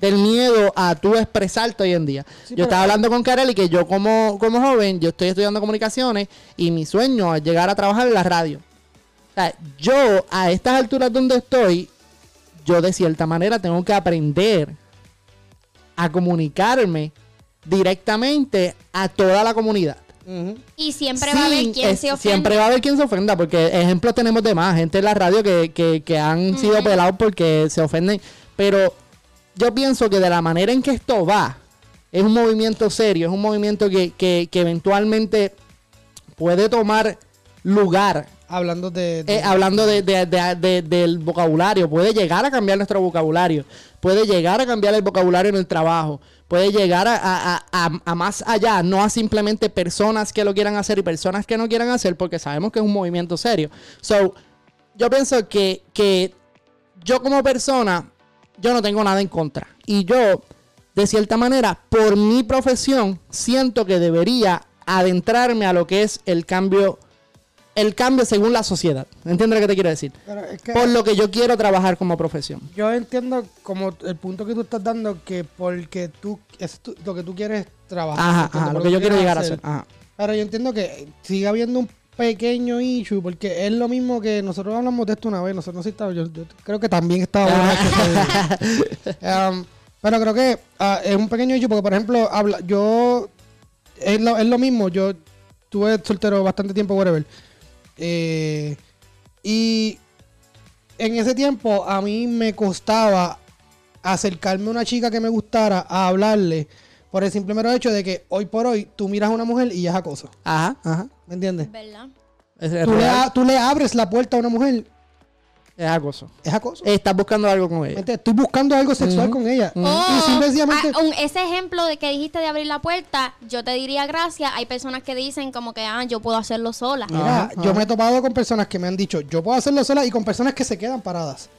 Del miedo a tú expresarte hoy en día. Sí, yo estaba hablando con Karel y que yo como, como joven, yo estoy estudiando comunicaciones y mi sueño es llegar a trabajar en la radio. O sea, yo a estas alturas donde estoy, yo de cierta manera tengo que aprender a comunicarme directamente a toda la comunidad. Y siempre va a haber quien es- se ofenda. Siempre va a haber quien se ofenda, porque ejemplos tenemos de más, gente en la radio que, que- que han sido pelados porque se ofenden. Pero yo pienso que de la manera en que esto va, es un movimiento serio, es un movimiento que, que- que eventualmente puede tomar lugar. Hablando de... de- eh, hablando de- de- de- de- del vocabulario, puede llegar a cambiar nuestro vocabulario, puede llegar a cambiar el vocabulario en el trabajo, puede llegar a, a- a- más allá, no a simplemente personas que lo quieran hacer y personas que no quieran hacer, porque sabemos que es un movimiento serio. So, yo pienso que, que yo como persona, yo no tengo nada en contra. Y yo, de cierta manera, por mi profesión, siento que debería adentrarme a lo que es el cambio, el cambio según la sociedad. ¿Entiendes lo que te quiero decir? Pero es que Por lo que yo quiero trabajar como profesión. yo entiendo como el punto que tú estás dando que porque tú... Es tu- lo que tú quieres trabajar. Ajá, ajá, lo que yo quiero llegar a hacer. Ajá. Pero yo entiendo que sigue habiendo un pequeño issue, porque es lo mismo que nosotros hablamos de esto una vez, nosotros no sé si estaba- yo, yo creo que también estaba. Um, pero creo que ah, es un pequeño issue, porque por ejemplo, habla, yo, es lo, es lo mismo, yo tuve soltero bastante tiempo, whatever. Eh, y en ese tiempo a mí me costaba acercarme a una chica que me gustara a hablarle por el simple mero hecho de que hoy por hoy tú miras a una mujer y ya es acoso. Ajá, ajá. ¿Me entiendes? ¿Verdad? Le, tú le abres la puerta a una mujer, Es acoso. es acoso. Estás buscando algo con ¿Me ella. Estoy buscando algo sexual con ella. O, Y simplemente... ah, un- ese ejemplo de que dijiste de abrir la puerta, yo te diría gracias. Hay personas que dicen como que, ah, yo puedo hacerlo sola. Mira, Ajá, yo me he topado con personas que me han dicho, yo puedo hacerlo sola y con personas que se quedan paradas.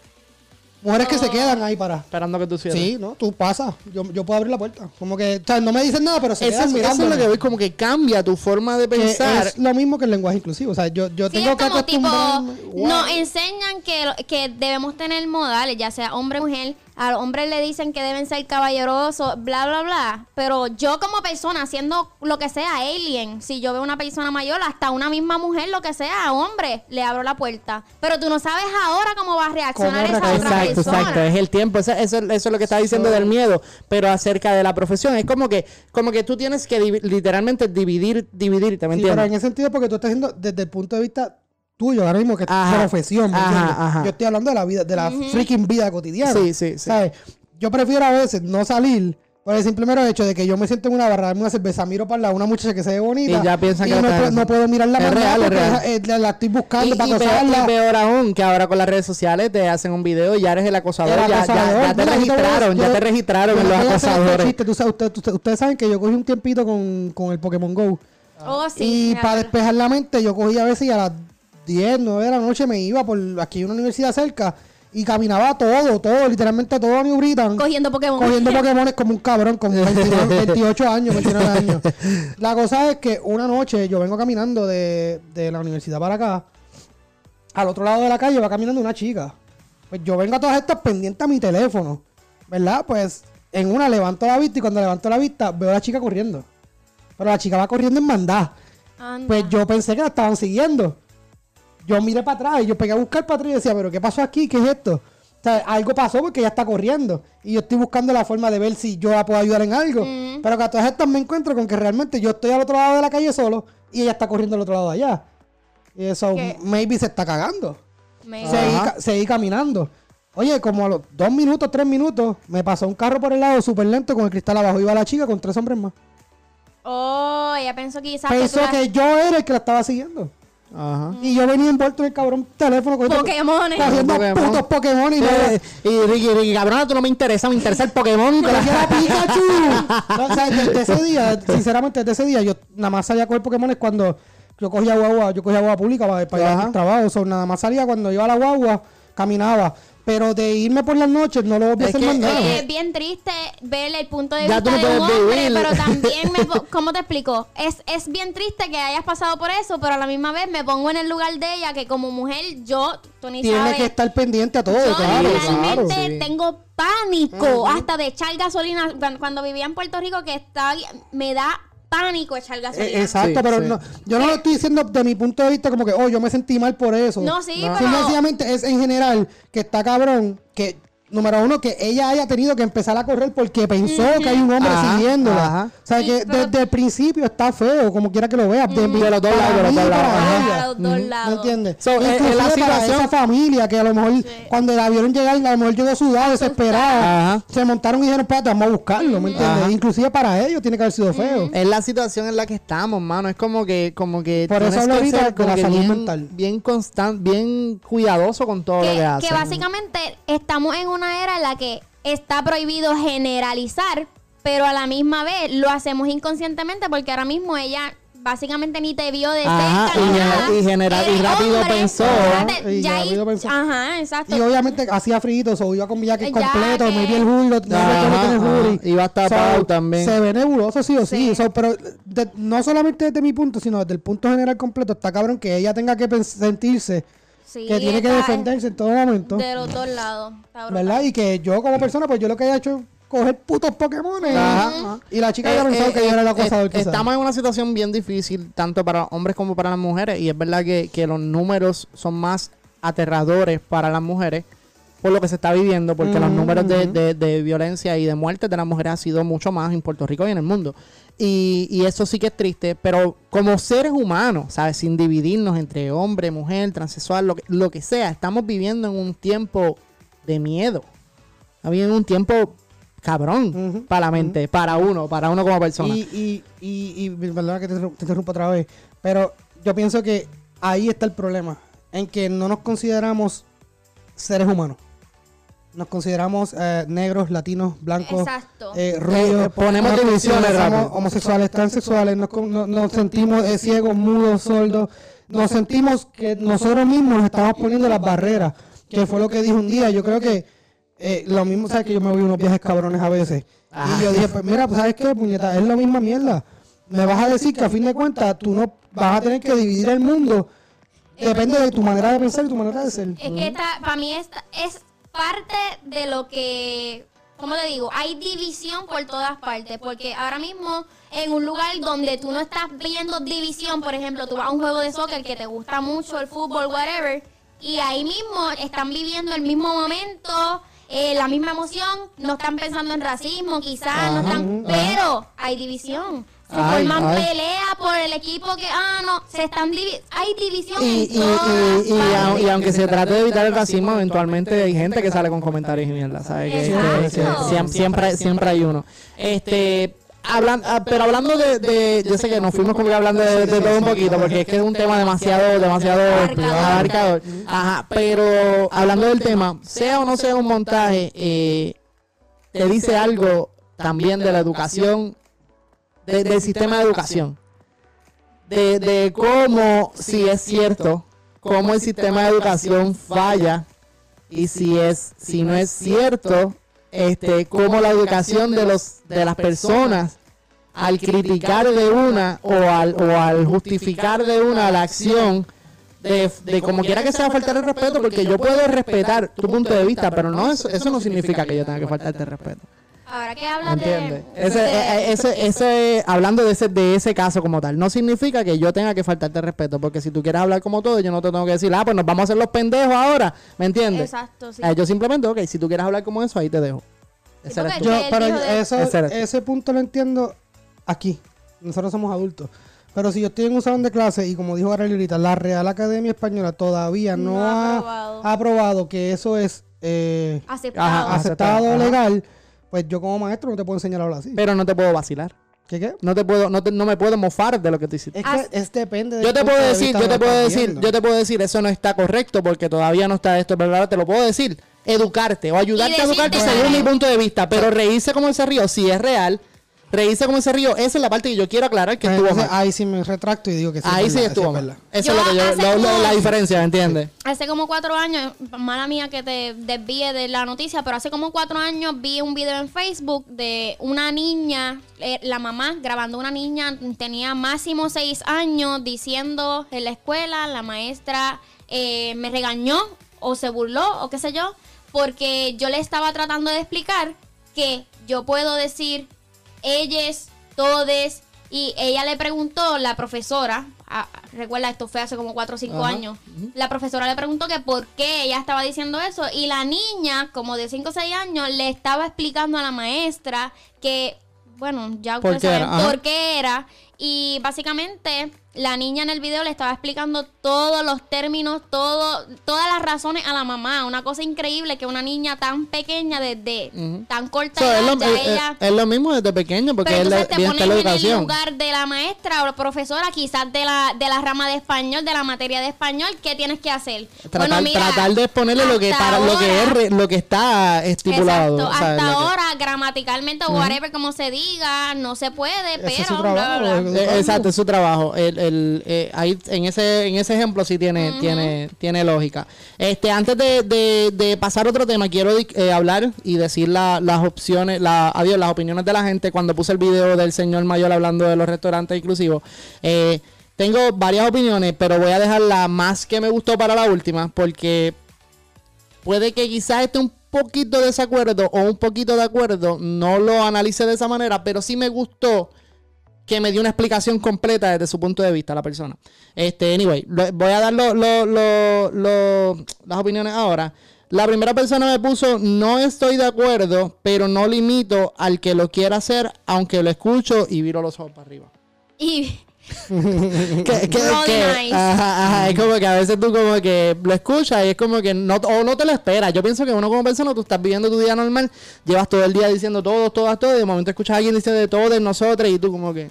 Mujeres que se quedan ahí paradas. Esperando que tú cierres. Sí, no, tú pasas. Yo, yo puedo abrir la puerta. Como que, o sea, no me dicen nada, pero se Eso, quedan eso mirando. es lo que voy, como que cambia tu forma de Que pensar. es lo mismo que el lenguaje inclusivo. O sea, yo, yo Sí, tengo es que como tipo. Wow. nos enseñan que, que debemos tener modales, ya sea hombre o mujer. A los hombres le dicen que deben ser caballerosos, bla, bla, bla. Pero yo como persona, haciendo lo que sea, alien, si yo veo una persona mayor, hasta una misma mujer, lo que sea, hombre, le abro la puerta. Pero tú no sabes ahora cómo va a reaccionar ¿Cómo esa otra Exacto, persona. exacto, es el tiempo, eso, eso, eso es lo que está diciendo del miedo, pero acerca de la profesión, es como que, como que tú tienes que literalmente dividir, dividirte, ¿me Sí, pero entiendes? en ese sentido, porque tú estás haciendo desde el punto de vista tuyo, ahora mismo que es tu Ajá. profesión. ¿me Ajá, entiendes? ajá. Yo estoy hablando de la vida, de la freaking vida cotidiana. Sí, sí, sí. ¿Sabes? Yo prefiero a veces no salir por el simple mero hecho de que yo me siento en una barra, darme una cerveza, miro para la una muchacha que se ve bonita. Y ya piensan y que no, puedo- no puedo mirarla Es real, es real. eh, la, estoy buscando Y, para y peor, acosarla. y peor aún, que ahora con las redes sociales te hacen un video y ya eres el acosador, El ya, ya- te Mira, yo registraron, ya te registraron yo en los este acosadores. chiste. Tú sabes- usted- usted- ustedes saben que yo cogí un tiempito con, con el Pokémon Go. Oh, sí. y para despejar la mente, yo cogía a veces y a las 10, 9 de la noche me iba por aquí hay una universidad cerca y caminaba todo, todo, literalmente todo a New Britain. Cogiendo Pokémon. Cogiendo Pokémon como un cabrón con 29 28 años, 29 años. La cosa es que una noche yo vengo caminando de, de la universidad para acá. Al otro lado de la calle va caminando una chica. Pues yo vengo a todas estas pendientes a mi teléfono. ¿Verdad? Pues en una levanto la vista y cuando levanto la vista veo a la chica corriendo. Pero la chica va corriendo en. Anda. Pues yo pensé que la estaban siguiendo. Yo miré para atrás y yo pegué a buscar para atrás y decía, pero ¿qué pasó aquí? ¿Qué es esto? O sea, algo pasó porque ella está corriendo. Y yo estoy buscando la forma de ver si yo la puedo ayudar en algo. Mm. Pero que a todas estas me encuentro con que realmente yo estoy al otro lado de la calle solo y ella está corriendo al otro lado de allá. Y eso, ¿Qué? maybe se está cagando. Me- Seguí, seguí caminando. Oye, como a los dos minutos, tres minutos, me pasó un carro por el lado súper lento con el cristal abajo. Iba la chica con tres hombres más. Oh, ella pensó quizás que Pensó tú que yo era el que la estaba siguiendo. Ajá. Y yo venía envuelto en el cabrón teléfono cogiendo, Pokémon. cogiendo Pokémon. putos Pokémon y, Y, no, y Ricky, Ricky, cabrona, tú no me interesa, me interesa el Pokémon. pero yo era Pikachu. No, o sea, desde ese día, sinceramente, desde ese día, yo nada más salía a coger Pokémon cuando yo cogía guagua, yo cogía guagua pública para, para ir Ajá. al trabajo. O sea, nada más salía cuando iba a la guagua, caminaba. Pero de irme por las noches no lo voy a Es hacer que, más nada. Es bien triste ver el punto de Ya vista no de un hombre, vivir. pero también, me, ¿cómo te explico? Es, es bien triste que hayas pasado por eso, pero a la misma vez me pongo en el lugar de ella, que como mujer, yo, tú ni Tiene sabes, que estar pendiente a todo, yo claro, realmente claro. sí. tengo pánico hasta de echar gasolina. Cuando- Cuando vivía en Puerto Rico, que estaba, me da pánico echar gasolina. Eh, exacto, Sí, pero sí. no, yo no lo estoy diciendo de mi punto de vista como que, oh, yo me sentí mal por eso. No, sí, No. pero- Sencillamente es en general que está cabrón que, número uno, que ella haya tenido que empezar a correr porque pensó que hay un hombre Ajá, siguiéndola. ajá. O sea, Sí, que pero- desde el principio está feo, como quiera que lo veas. De, De los dos lados, de los dos lados, ajá. los dos ¿Me entiendes? So, Inclusive la para situación- esa familia que a lo mejor cuando la vieron llegar, a lo mejor llegó sudada, desesperada. Se montaron y dijeron, espérate, vamos a buscarlo, ¿me entiendes? Ajá. Inclusive para ellos tiene que haber sido feo. Es la situación en la que estamos, mano. Es como que, como que Por eso hablo ahorita de la salud bien, mental. bien constante, bien cuidadoso con todo lo que haces. que básicamente estamos en una era en la que está prohibido generalizar, pero a la misma vez lo hacemos inconscientemente porque ahora mismo ella básicamente ni te vio de Ajá, cerca y nada. y genera- y rápido pensó. Y ya pensó. Ajá, exacto. Y obviamente hacía frío, o iba con Ya completo, que- me vi el hoodie. Iba hasta Pau también. Se ve nebuloso, sí o sí. Sí. So, pero de- no solamente desde mi punto, sino desde el punto general completo, está cabrón que ella tenga que sentirse Sí, que tiene que defenderse en todo momento. De los dos lados. ¿Verdad? Y que yo como persona, pues yo lo que he hecho es coger putos Pokémon. Ajá. Y la chica Eh, ya pensaba eh, que yo era el eh, acosador. eh, estamos en una situación bien difícil, tanto para hombres como para las mujeres, y es verdad que, que los números son más aterradores para las mujeres por lo que se está viviendo, porque los números de, de- de violencia y de muertes de las mujeres ha sido mucho más en Puerto Rico y en el mundo. Y, y eso sí que es triste, pero como seres humanos, ¿sabes? Sin dividirnos entre hombre, mujer, transexual, lo que, lo que sea, estamos viviendo en un tiempo de miedo. Estamos viviendo en un tiempo cabrón para la mente, para uno, para uno como persona. Y, y, y, y perdona que te, te interrumpa otra vez, pero yo pienso que ahí está el problema, en que no nos consideramos seres humanos. Nos consideramos eh, negros, latinos, blancos, Exacto. eh, rubios. Eh, ponemos Nos divisiones rápido. homosexuales, transexuales, nos, con- no- nos sentimos eh, ciegos, mudos, sordos. Nos sentimos que nosotros mismos nos estamos poniendo las barreras, que fue lo que dije un día. Yo creo que eh, lo mismo, sabes que yo me voy unos viajes cabrones a veces. Y yo dije, pues mira, pues sabes qué, puñeta, es la misma mierda. Me vas a decir que a fin de cuentas tú no vas a tener que dividir el mundo. Depende de tu manera de pensar y tu manera de ser. Es que para mí esta es parte de lo que, ¿cómo te digo? Hay división por todas partes, porque ahora mismo en un lugar donde tú no estás viendo división, por ejemplo, tú vas a un juego de soccer que te gusta mucho, el fútbol, whatever, y ahí mismo están viviendo el mismo momento, eh, la misma emoción, no están pensando en racismo, quizás, no están, pero hay división. Se Ay, forman ay. peleas por el equipo que, ah, no, se están divi- hay división Y, en y, todas y, y, au- partes. y aunque se trate de evitar el racismo, eventualmente hay gente que sale con comentarios y mierda, ¿sabes? Que, siempre, siempre hay uno. Este, hablan, ah, pero hablando de, de- yo sé que nos fuimos como que hablando de, de todo un poquito, porque es que es un tema demasiado, demasiado Abarcador. abarcador. Ajá, pero hablando del tema, sea o no sea un montaje, eh, te dice algo también de la educación, de- del sistema de educación de, de cómo, si es cierto, cómo el sistema de educación falla y si es, si no es cierto, este, cómo la educación de los, de las personas al criticar de una o al, o al justificar de una la acción de, de como quiera que sea faltar el respeto, porque yo puedo respetar tu punto de vista, pero no eso, eso no significa que yo tenga que faltarte el respeto. Ahora que hablas de... Ese, de- eh, ese, ese, hablando de ese, de ese caso como tal, no significa que yo tenga que faltarte respeto, porque si tú quieres hablar como todo, yo no te tengo que decir, ah, pues nos vamos a hacer los pendejos ahora, ¿me entiendes? Exacto, sí. Eh, yo simplemente, ok, si tú quieres hablar como eso, ahí te dejo. Ese eres porque tú. Yo, pero eso, Ese punto lo entiendo aquí. Nosotros somos adultos. Pero si yo estoy en un salón de clase y como dijo Arely ahorita, la Real Academia Española todavía no, No ha aprobado. ha aprobado que eso es eh, Aceptado. Ajá, aceptado Ajá. legal, pues yo como maestro no te puedo enseñar a hablar así. Pero no te puedo vacilar. ¿Qué qué? No te puedo, no, te- no me puedo mofar de lo que tú hiciste. Es que es depende del Yo te puedo de decir, yo de te puedo decir, viendo. yo te puedo decir, eso no está correcto porque todavía no está esto, pero ahora te lo puedo decir. Educarte o ayudarte a educarte según mi punto de vista, pero reírse como ese río, si es real, reírse como se río. Esa es la parte que yo quiero aclarar que estuvo mal. ahí sí me retracto y digo que sí. Ahí sí estuvo es mal. verdad. Eso es lo que yo, lo- como- la diferencia, ¿entiendes? Hace como cuatro años, mala mía que te desvíe de la noticia, pero hace como cuatro años vi un video en Facebook de una niña, eh, la mamá grabando una niña, tenía máximo seis años, diciendo en la escuela, la maestra eh, me regañó o se burló o qué sé yo, porque yo le estaba tratando de explicar que yo puedo decir ellos, todes, y ella le preguntó, la profesora, recuerda, esto fue hace como 4 o 5 Ajá. años, la profesora le preguntó que por qué ella estaba diciendo eso, y la niña, como de 5 o 6 años, le estaba explicando a la maestra que, bueno, ya ¿Por ustedes saben por qué era, y básicamente la niña en el video le estaba explicando todos los términos, todo, todas las razones a la mamá. Una cosa increíble que una niña tan pequeña, desde tan corta So, es, edad, lo, ya es- es- ella... es lo mismo desde pequeño, porque Pero es la, te pones la en el lugar de la maestra o profesora, quizás de la, de la rama de español, de la materia de español, ¿qué tienes que hacer? Tratar, Bueno, mira, tratar de exponerle lo que para lo que es lo que está estipulado. Exacto, ¿sabes? hasta que- ahora, gramaticalmente o whatever como se diga, no se puede, pero es su bla, bla, trabajo, bla. es- Eh, Exacto, es su trabajo. El, el, eh, ahí, en ese en ese ejemplo sí tiene tiene tiene lógica. Este antes de, de, de pasar a otro tema quiero eh, hablar y decir la- las opciones, la, adiós, las opiniones de la gente cuando puse el video del señor mayor hablando de los restaurantes inclusivos. Eh, tengo varias opiniones, pero voy a dejar la más que me gustó para la última porque puede que quizás esté un poquito de desacuerdo o un poquito de acuerdo, no lo analice de esa manera, pero sí me gustó que me dio una explicación completa desde su punto de vista la persona. Este, anyway, voy a dar lo- lo- las opiniones ahora. La primera persona me puso, no estoy de acuerdo, pero no limito al que lo quiera hacer, aunque lo escucho y viro los ojos para arriba. Y Que- que- Really que- nice. ajá, ajá, es como que a veces tú como que lo escuchas y es como que no, o no te lo esperas. Yo pienso que uno como persona, tú estás viviendo tu día normal, llevas todo el día diciendo todos, todas, todo, y de momento escuchas a alguien diciendo de todo de nosotros y tú como que...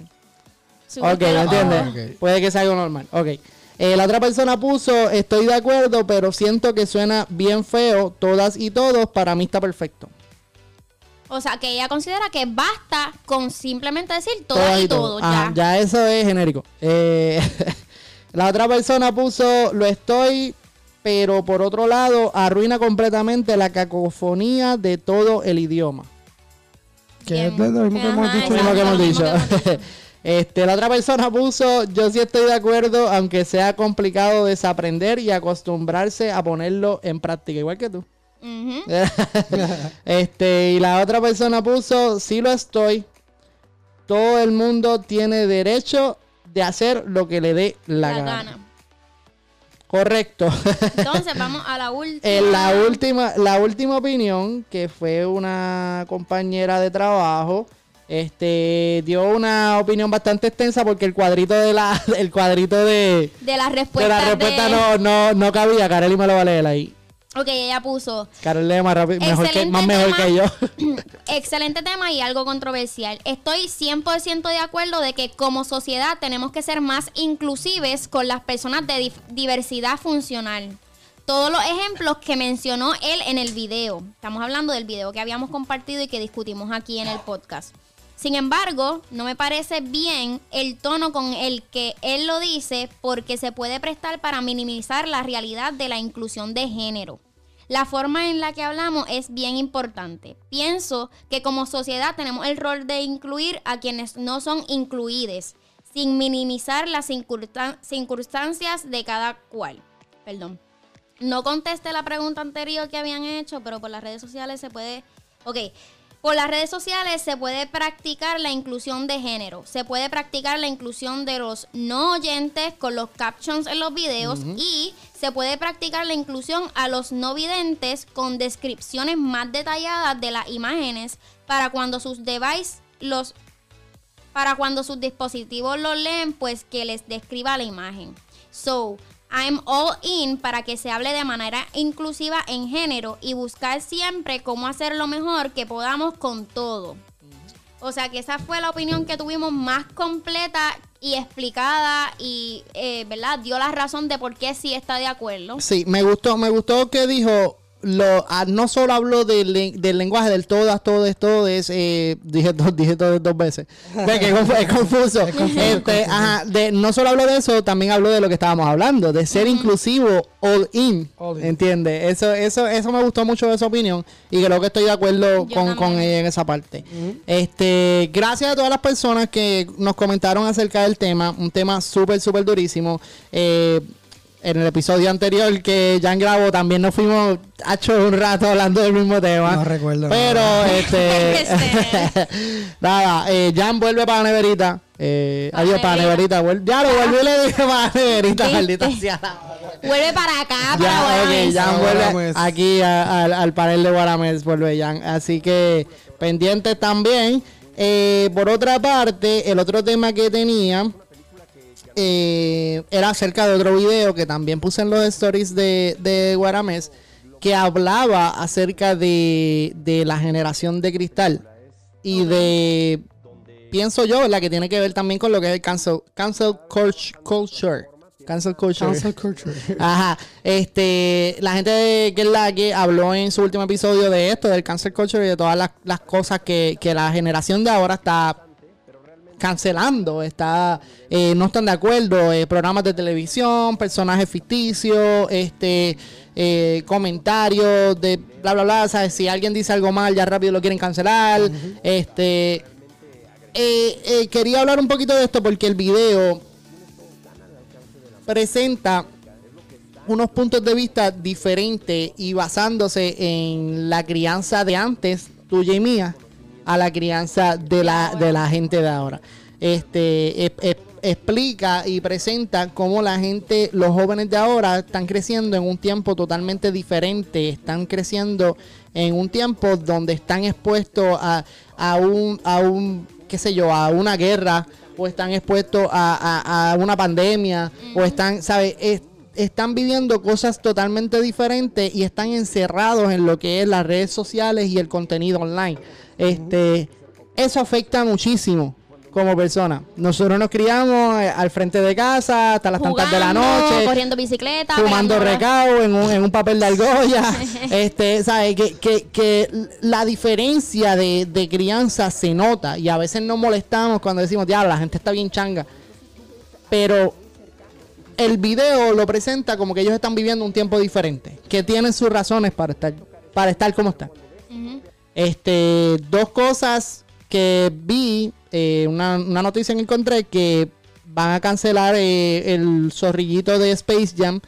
Ok, ¿me los entiendes? Puede que sea algo normal. Ok. Eh, la otra persona puso, estoy de acuerdo, pero siento que suena bien feo, todas y todos, para mí está perfecto. O sea, que ella considera que basta con simplemente decir todo y todo, Ajá, ya. ya eso es genérico. Eh, la otra persona puso, lo estoy, pero por otro lado, arruina completamente la cacofonía de todo el idioma. Que es lo mismo que hemos dicho. Lo que hemos dicho. Este, la otra persona puso, yo sí estoy de acuerdo, aunque sea complicado desaprender y acostumbrarse a ponerlo en práctica, igual que tú. Este, y la otra persona puso, sí lo estoy. Todo el mundo tiene derecho de hacer lo que le dé la, La gana. gana. Correcto. Entonces, vamos a la última. En la última, la última opinión, que fue una compañera de trabajo, este dio una opinión bastante extensa porque el cuadrito de la, el cuadrito de, De las de respuestas. la respuesta de- no, no, no cabía. Kareli me lo va a leer ahí. Ok, ella puso. Kareli lee más rápido, mejor que, más mejor tema. que yo. Excelente tema y algo controversial. Estoy 100% de acuerdo de que como sociedad tenemos que ser más inclusives con las personas de diversidad funcional. Todos los ejemplos que mencionó él en el video. Estamos hablando del video que habíamos compartido y que discutimos aquí en el podcast. Sin embargo, no me parece bien el tono con el que él lo dice porque se puede prestar para minimizar la realidad de la inclusión de género. La forma en la que hablamos es bien importante. Pienso que como sociedad tenemos el rol de incluir a quienes no son incluides, sin minimizar las circunstan- circunstancias de cada cual. Perdón. No contesté la pregunta anterior que habían hecho, pero por las redes sociales se puede... Ok. Por las redes sociales se puede practicar la inclusión de género. Se puede practicar la inclusión de los no oyentes con los captions en los videos y se puede practicar la inclusión a los no videntes con descripciones más detalladas de las imágenes para cuando sus devices los para cuando sus dispositivos lo leen, pues que les describa la imagen. So, I'm all in para que se hable de manera inclusiva en género y buscar siempre cómo hacer lo mejor que podamos con todo. O sea que esa fue la opinión que tuvimos más completa y explicada y, eh, ¿verdad? Dio la razón de por qué sí está de acuerdo. Sí, me gustó, me gustó que dijo, lo, ah, no solo hablo del, len- del lenguaje del todas, todes, todes, eh, dije, dos, dije todes dos veces. Ve que es confu- es confuso. Este, ajá, de, no solo hablo de eso, también hablo de lo que estábamos hablando, de ser inclusivo all in. All in. ¿Entiendes? Eso, eso, eso me gustó mucho de esa opinión y creo que estoy de acuerdo Yo con, con ella en esa parte. Este, gracias a todas las personas que nos comentaron acerca del tema, un tema súper, súper durísimo. Eh, en el episodio anterior que Jan grabó también nos fuimos hecho un rato hablando del mismo tema. No recuerdo Pero nada. este nada, eh, Jan vuelve para la neverita. Eh, Pa' adiós para la neverita. ya lo volví y le dije para la neverita, ¿Viste? maldita sea Vuelve para acá, para ya, ok, Guarames. Jan Para vuelve aquí a- al- al panel de Guarames, vuelve Jan. Así que pendientes también. Eh, por otra parte, el otro tema que tenía eh, era acerca de otro video que también puse en los stories de, de Guarames, que hablaba acerca de, de la generación de cristal y de, pienso yo, la que tiene que ver también con lo que es el cancel, cancel cult- culture. Cancel culture. Cancel culture. Ajá, este, la gente de que es la que habló en su último episodio de esto, del cancel culture y de todas las, las cosas que, que la generación de ahora está cancelando, está, eh, no están de acuerdo, eh, programas de televisión, personajes ficticios, este, eh, comentarios de bla bla bla, ¿sabes? si alguien dice algo mal ya rápido lo quieren cancelar, este, eh, eh, quería hablar un poquito de esto porque el video presenta unos puntos de vista diferentes y basándose en la crianza de antes, tuya y mía, a la crianza de la, de la gente de ahora. Este es- es- explica y presenta cómo la gente, los jóvenes de ahora están creciendo en un tiempo totalmente diferente, están creciendo en un tiempo donde están expuestos a, a un, a un, qué sé yo, a una guerra, o están expuestos a, a- a una pandemia, o están, ¿sabes? Es- están viviendo cosas totalmente diferentes y están encerrados en lo que es las redes sociales y el contenido online. Este, eso afecta muchísimo como persona. Nosotros nos criamos eh, al frente de casa hasta las tantas de la Jugando, noche corriendo bicicleta, fumando recao en un, en un papel de argolla. este, ¿sabes? Que, que, que la diferencia de, de crianza se nota y a veces nos molestamos cuando decimos, ya, la gente está bien changa. Pero el video lo presenta como que ellos están viviendo un tiempo diferente, que tienen sus razones para estar, para estar como están. Este, dos cosas que vi, eh, una, una noticia que encontré que van a cancelar eh, el zorrillito de Space Jam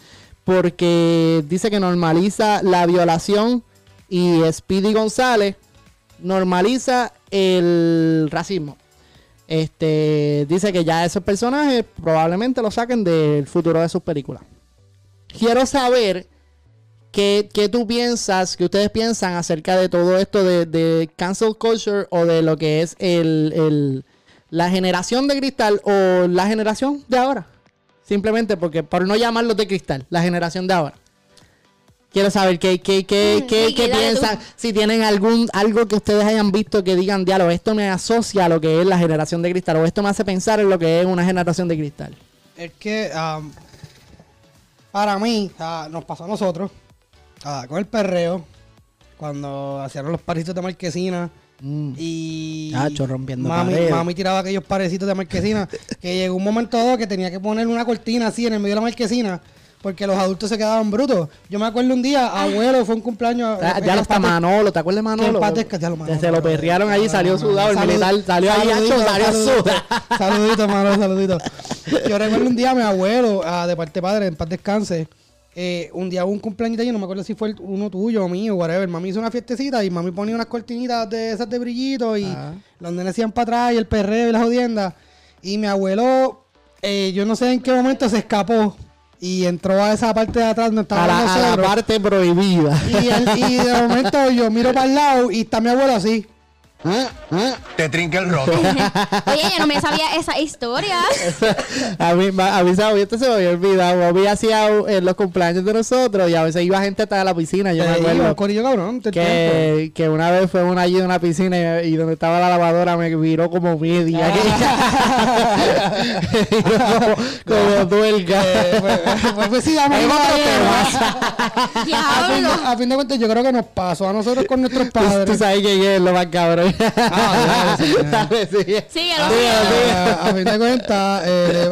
porque dice que normaliza la violación y Speedy González normaliza el racismo. Este dice que ya esos personajes probablemente lo saquen del futuro de sus películas. Quiero saber ¿Qué, qué tú piensas, qué ustedes piensan acerca de todo esto de, de cancel culture o de lo que es el, el- la generación de cristal o la generación de ahora? Simplemente porque, por no llamarlos de cristal, la generación de ahora. Quiero saber qué, qué, qué, Mm, qué, sí, qué piensan, tú. si tienen algún algo que ustedes hayan visto que digan, diálogo, esto me asocia a lo que es la generación de cristal o esto me hace pensar en lo que es una generación de cristal. Es que um, para mí, ah, nos pasó a nosotros, con el perreo, cuando hacían los parecitos de marquesina. Mm. Y Tacho, rompiendo mami, paredes. mami tiraba aquellos parecitos de marquesina que llegó un momento dado que tenía que poner una cortina así en el medio de la marquesina porque los adultos se quedaban brutos. Yo me acuerdo un día, abuelo, fue un cumpleaños. Ya, eh, ya que lo está en paz Manolo, ¿te acuerdas de Manolo? descanse, ya lo Manolo, Se lo perrearon allí, salió sudado el militar, salió ahí Saludito, hacho, salió saludito. sudado. Saludito, Manolo, saludito. Yo recuerdo un día a mi abuelo, ah, de parte de padre, en paz descanse. eh, un día hubo un cumpleaños de ellos, no me acuerdo si fue el- uno tuyo o mío, whatever. Mami hizo una fiestecita y mami ponía unas cortinitas de esas de brillito y los nenes hacían para atrás y el perreo y la jodienda. Y mi abuelo, eh, yo no sé en qué momento se escapó y entró a esa parte de atrás donde A estábamos la, a la nosotros. parte prohibida. Y, el- y de momento yo miro para el lado y está mi abuelo así. Te trinca el roto. Oye, yo no me sabía esa historia. a mí, ma- a mí se, me- esto se me había olvidado. Bobby hacía en los cumpleaños de nosotros y a veces iba gente hasta la piscina. Yo me acuerdo. corillo cabrón, te. Que, que una vez fue una allí en una piscina y, y donde estaba la lavadora me viró como media. Me viró como, como tuerca. Pues, sí, vamos Es a fin, de, Diablo. a fin de cuentas, yo creo que nos pasó a nosotros con nuestros Tú, tú padres. sabes que es lo más cabrón. Ah, dale, sí, a fin de cuentas, eh,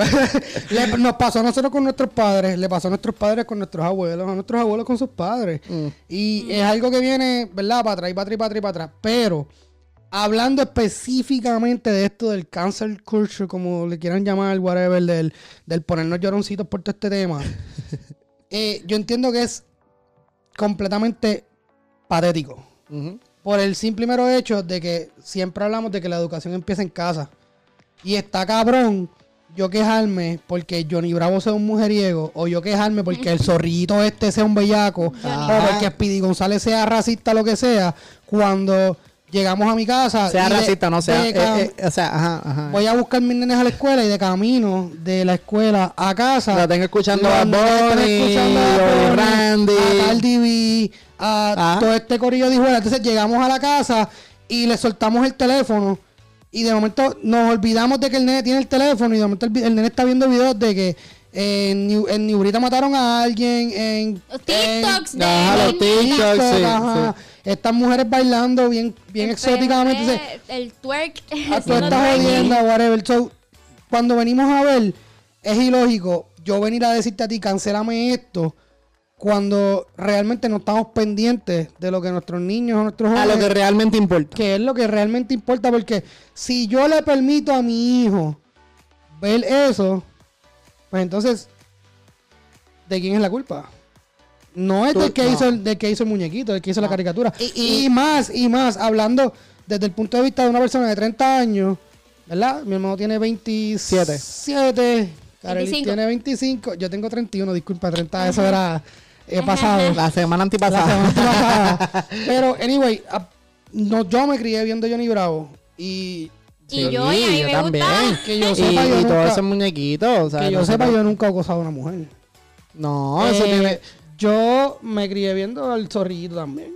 le- le- nos pasó a nosotros con nuestros padres, le pasó a nuestros padres con nuestros abuelos, a nuestros abuelos con sus padres. Y es algo que viene, ¿verdad? Para atrás, y para atrás, y para atrás, para atrás. Pero, hablando específicamente de esto del cancel culture, como le quieran llamar, whatever, del, del ponernos lloroncitos por todo este tema, eh, yo entiendo que es completamente patético. Por el simple y mero hecho de que siempre hablamos de que la educación empieza en casa. Y está cabrón yo quejarme porque Johnny Bravo sea un mujeriego o yo quejarme porque el zorrito este sea un bellaco o porque Speedy González sea racista lo que sea cuando llegamos a mi casa Sea de- racista, no sea. eh, eh, o sea, ajá, ajá. voy a buscar mis nenes a la escuela y de camino de la escuela a casa La tengo escuchando a Bonnie, escuchando a Randy. a Cardi B, a Ah. todo este corillo de hijuelas. Entonces llegamos a la casa y le soltamos el teléfono y de momento nos olvidamos de que el nene tiene el teléfono y de momento el, el nene está viendo videos de que en, New- en Niurita mataron a alguien en Los TikToks en- de Ajá, los TikToks, sí, ajá. Estas mujeres bailando bien, bien el exóticamente. El twerk. Ah, tú estás jodiendo, whatever. So, cuando venimos a ver, es ilógico yo venir a decirte a ti, cancélame esto, cuando realmente no estamos pendientes de lo que nuestros niños o nuestros A jóvenes, lo que realmente importa. que es lo que realmente importa, porque si yo le permito a mi hijo ver eso, pues entonces, ¿de quién es la culpa? No es Tú- del que, no. hizo el, del que hizo el muñequito, del que hizo la caricatura. Y- Y, y- más, y más, hablando desde el punto de vista de una persona de 30 años, ¿verdad? Mi hermano tiene 27. 7. Kareli 25. tiene 25. Yo tengo 31, disculpa, 30, eso era eh, pasado. La semana La antipasada. semana pasada. Pero, anyway, a- no, yo me crié viendo Johnny Bravo. Y Y yo, y a mí yo me también. gusta. que yo y, sepa, yo y todos nunca- esos muñequitos. o sea, que yo sepa, yo nunca he acosado a una mujer. No, eso Eh, tiene. Yo me crié viendo al zorrillito también.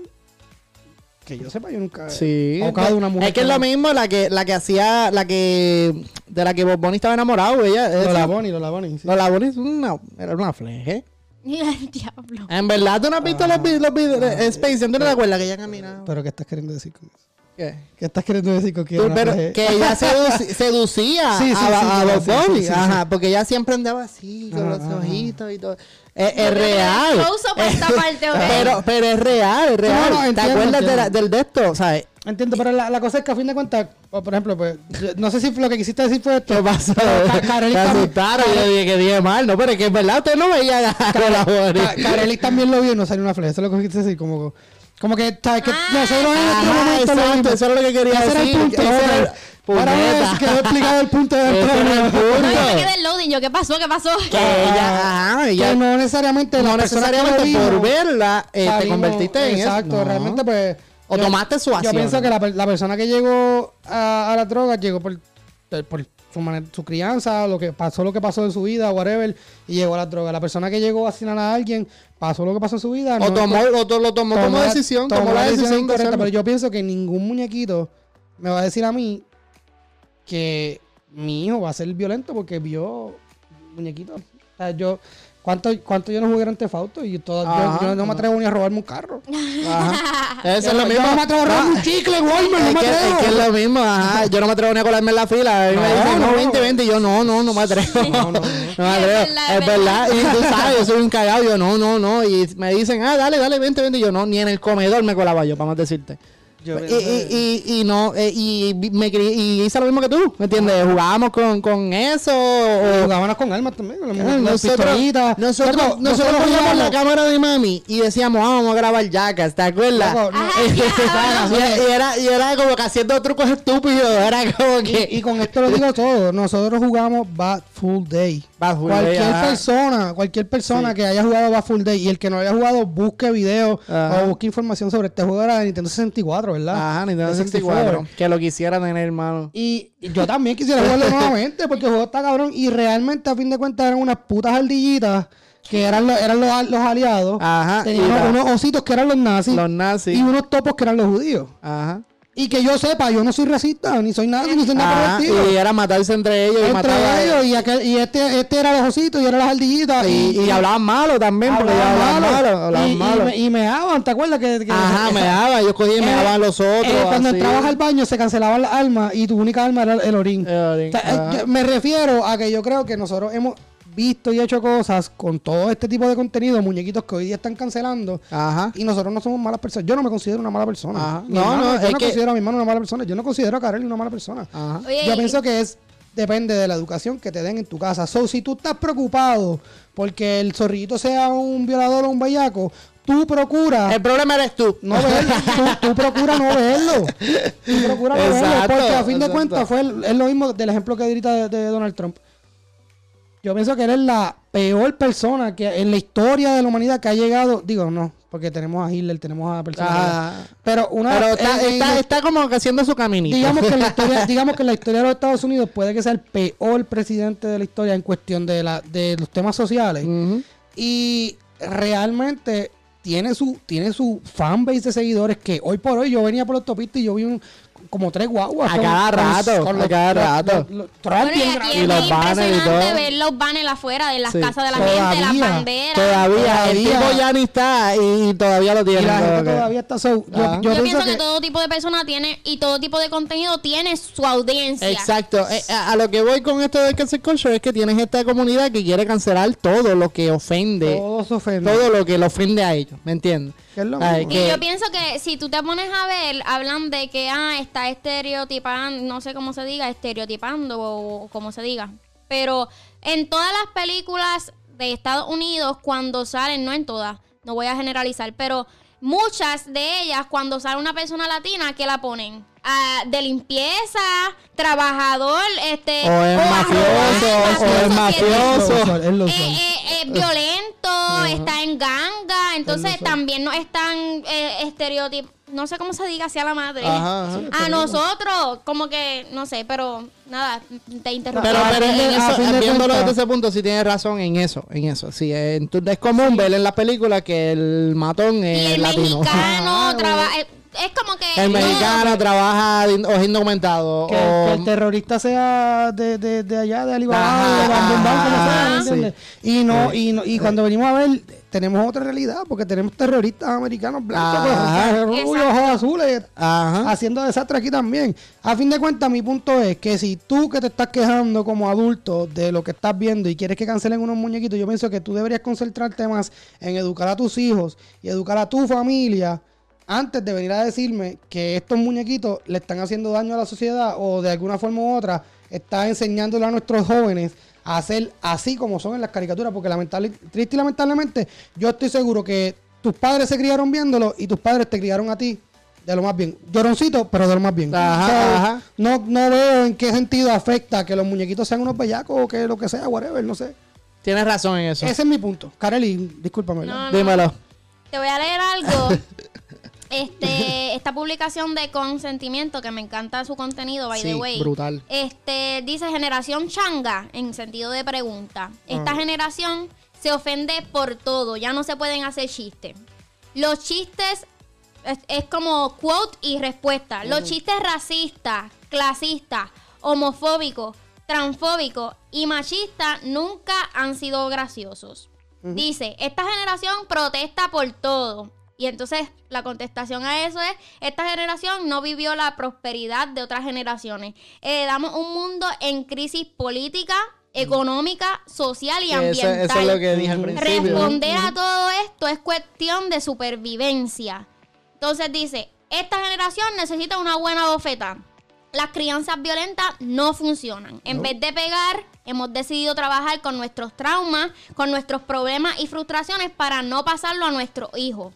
Que yo sepa, yo nunca Sí. he ahogado a una mujer. Es que es lo mismo la que, la que hacía, la que. De la que Bob Bunny estaba enamorado, ella. Lo esa- la Bonnie, lo la Bonnie. sí. Lola Bunny es una, era una fleje. El diablo. En verdad, tú no has visto los videos los videos de Space no te acuerdas que ella caminaba? Pero, ¿qué estás queriendo decir con eso? ¿Qué? ¿Qué estás queriendo decir con que Tú, era pero una- que ella seducía Sí, sí, a, sí, sí, Bunny. sí, sí, Ajá, sí. porque ella siempre andaba así, con Ajá, los ajá. ojitos y todo. Es, real. close-up a esta parte, pero, pero es real, es real. no, ¿Te entiendo, acuerdas de la- del de esto? ¿Sabes? Entiendo, pero la, la cosa es que a fin de cuentas, o por ejemplo, pues, no sé si lo que quisiste decir fue esto. ¿Qué pasó? asustaron. Yo dije que dije mal. No, pero es que es verdad. Usted no veía a Carelis también lo vio y no salió una flecha. Eso es lo que quisiste decir, como, como que, ¿sabes? Que Ah, nosotros en nuestro Ajá, momento lo exacto, vimos. eso era lo que quería Ese era el decir. punto. Era el- ok. Ahora Puñeta. ves, quedó explicado el punto del punto. No, yo me quedé el loading. Yo, ¿qué pasó? ¿Qué pasó? Que ella, ajá, ella- Que no necesariamente no que lo necesariamente por vimos, verla eh, te salimos- convertiste en eso. Exacto, No. realmente pues... O yo- tomaste su Yo acción. pienso que la, per- la persona que llegó a, a la droga llegó por, por su, manera- su crianza, lo que pasó lo que pasó en su vida, whatever, y llegó a la droga. La persona que llegó a asesinar a alguien, pasó lo que pasó en su vida. O no- tomó, lo tomó como tomó la- decisión, tomó, la decisión de incorrecta, hacerlo. pero yo pienso que ningún muñequito me va a decir a mí que mi hijo va a ser violento porque vio muñequitos. O sea, yo, ¿cuánto, cuánto yo no jugué ante Fausto? Y todo, yo- Ajá, yo, no me atrevo ni a robarme un carro. Ajá. Eso es Yo- lo yo mismo. no me atrevo a robarme Ah, un chicle Walmart, no es, me que, atrevo. es que es lo mismo, ajá. Yo no me atrevo ni a colarme en la fila. A mí me No, dicen, no, no. 20, 20. Y yo, no, no, no me atrevo. No, no, no. No me Es atrevo. verdad, Es verdad. Y tú sabes, yo soy un cagado. Yo, no, no, no. Y me dicen, ah, dale, dale, 20, 20. Y yo, no, ni en el comedor me colaba yo, para más decirte. Yo y, y, y, y no, eh, y me crié- y hice lo mismo que tú, ¿me entiendes? Jugábamos con, con eso. o- Jugábamos con armas también, con las nosotros, pistolitas. nosotros, Loco, nosotros poníamos jugábamos- la cámara de mami y decíamos, ah, vamos a grabar Jackass, ¿te acuerdas? Loco, no, Ajá, y, era, y era como que haciendo trucos estúpidos, era como que... Y con esto lo digo todo, nosotros jugamos Bad Full Day. Bad Full cualquier Day, ajá. persona, cualquier persona Sí. que haya jugado Bad Full Day y el que no haya jugado busque videos o busque información sobre este juego era de Nintendo 64. 64, ¿verdad? Ajá, Nintendo De 64. Que lo quisiera tener, hermano. Y yo también quisiera jugarlo nuevamente porque el juego está cabrón. Y realmente, a fin de cuentas, eran unas putas ardillitas que eran, los, eran los, los aliados. Ajá, Tenían unos ositos que eran los nazis. Los nazis. Y unos topos que eran los judíos. Ajá. Y que yo sepa, yo no soy racista, ni soy nazi, ni soy nada estilo. y era matarse entre ellos y Entre ellos, y, aquel, y este, este era los ositos y era las ardillitas. y, y hablaban malo también, porque ellos hablaban hablaban malo. malo. Hablaban y, y malo. me, y meaban, ¿te acuerdas? Que, que- Ajá, me daba, ellos cogían y me Eh, daban los otros. eh, cuando así. entrabas al baño se cancelaban las armas y tu única arma era el, orín. El orín, O sea, eh, me refiero a que yo creo que nosotros hemos visto y hecho cosas con todo este tipo de contenido, muñequitos que hoy día están cancelando. Ajá. Y nosotros no somos malas personas. Yo no me considero una mala persona. Ajá. No, hermano, no, yo es no que- considero a mi hermano una mala persona. Yo no considero a Karel una mala persona. Ajá. Oye, Yo y- pienso que es depende de la educación que te den en tu casa. So, si tú estás preocupado porque el zorrillito sea un violador o un bellaco, tú procura El problema eres tú. no verlo. tú, tú procura no verlo. Tú procura no verlo. Porque a fin de cuentas fue el- es lo mismo del ejemplo que ahorita de, de Donald Trump. Yo pienso que él es la peor persona que en la historia de la humanidad que ha llegado. Digo, no, porque tenemos a Hitler, tenemos a personas. Ah. pero una Pero está, está, está como que haciendo su caminito. digamos que en la historia, digamos que en la historia de los Estados Unidos puede que sea el peor presidente de la historia en cuestión de la de los temas sociales. Y realmente tiene su, tiene su fanbase de seguidores que hoy por hoy yo venía por la autopista y yo vi un, como tres guaguas. A cada rato, a cada rato. Trump Bueno, y bien aquí grande. es Y los banners y todo. ver los banners afuera de las Sí. casas de la gente, las Todavía, banderas. Todavía, el Todavía. tipo ya ni está y, y todavía lo y tiene. la como gente que- todavía está so, yo, Ajá. yo Yo, pienso que, todo tipo de persona tiene y todo tipo de contenido tiene su audiencia. Exacto. Eh, a, a lo que voy con esto del cancel culture es que tienes esta comunidad que quiere cancelar todo lo que ofende, todo, se ofenden. lo que le ofende a ellos, ¿me entiendes? Que es lo Ay, mismo. Y que- yo pienso que si tú te pones a ver, hablan de que ah, está estereotipando, no sé cómo se diga, estereotipando o, o como se diga. Pero en todas las películas de Estados Unidos, cuando salen, no en todas, no voy a generalizar, pero muchas de ellas, cuando sale una persona latina, ¿qué la ponen? Ah, de limpieza, trabajador, este. O es mafioso, o es mafioso. Es lo usual, es violento, está en ganga, entonces también nos están eh, estereotipando, no sé cómo se diga hacia la madre. Ajá, ajá. A nosotros, como que, no sé, pero nada, te interrumpí. Pero, pero en eso, viéndolo desde ese punto, sí tienes razón en eso, en eso. Sí, entonces es común ver en las películas que el matón y es el latino. mexicano Ah, trabaja, eh, es como que... El no, mexicano trabaja o es indocumentado. que, o- que el terrorista sea de, de, de allá, de Alibaba, Ajá, de Bambambam, como sea, ¿me ajá, entiendes? Y, no, y, no, y cuando venimos a ver, tenemos otra realidad, porque tenemos terroristas americanos blancos, pues, rubios, ojos azules, Ajá. haciendo desastre aquí también. A fin de cuentas, mi punto es que si tú que te estás quejando como adulto de lo que estás viendo y quieres que cancelen unos muñequitos, yo pienso que tú deberías concentrarte más en educar a tus hijos y educar a tu familia antes de venir a decirme que estos muñequitos le están haciendo daño a la sociedad o de alguna forma u otra está enseñándole a nuestros jóvenes a ser así como son en las caricaturas, porque lamentable, triste y lamentablemente yo estoy seguro que tus padres se criaron viéndolo y tus padres te criaron a ti de lo más bien. Lloroncito, pero de lo más bien. Ajá, O sea, ajá. No, no veo en qué sentido afecta que los muñequitos sean unos bellacos o que lo que sea, whatever, no sé. Tienes razón en eso. Ese es mi punto. Kareli, discúlpame. ¿verdad? No, no. Dímelo. Te voy a leer algo. Este, esta publicación de consentimiento, que me encanta su contenido, by Sí, the way. brutal. Este, dice generación changa, en sentido de pregunta. Esta generación se ofende por todo, ya no se pueden hacer chistes. Los chistes es, es como quote y respuesta. Los chistes racistas, clasistas, homofóbicos, transfóbicos y machistas nunca han sido graciosos. Dice, esta generación protesta por todo. Y entonces la contestación a eso es, esta generación no vivió la prosperidad de otras generaciones. Heredamos un mundo en crisis política, económica, social y eso- ambiental. eso es lo que dije al principio. Responder a todo esto es cuestión de supervivencia. Entonces dice, esta generación necesita una buena bofeta. Las crianzas violentas no funcionan. En vez de pegar, hemos decidido trabajar con nuestros traumas, con nuestros problemas y frustraciones para no pasarlo a nuestros hijos.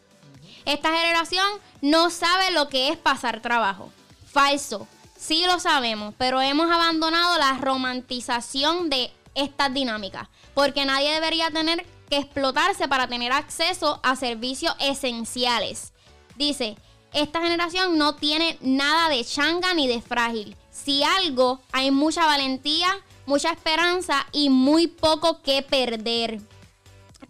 Esta generación no sabe lo que es pasar trabajo. Falso. Sí lo sabemos, pero hemos abandonado la romantización de estas dinámicas, porque nadie debería tener que explotarse para tener acceso a servicios esenciales. Dice, esta generación no tiene nada de changa ni de frágil. Si algo, hay mucha valentía, mucha esperanza y muy poco que perder.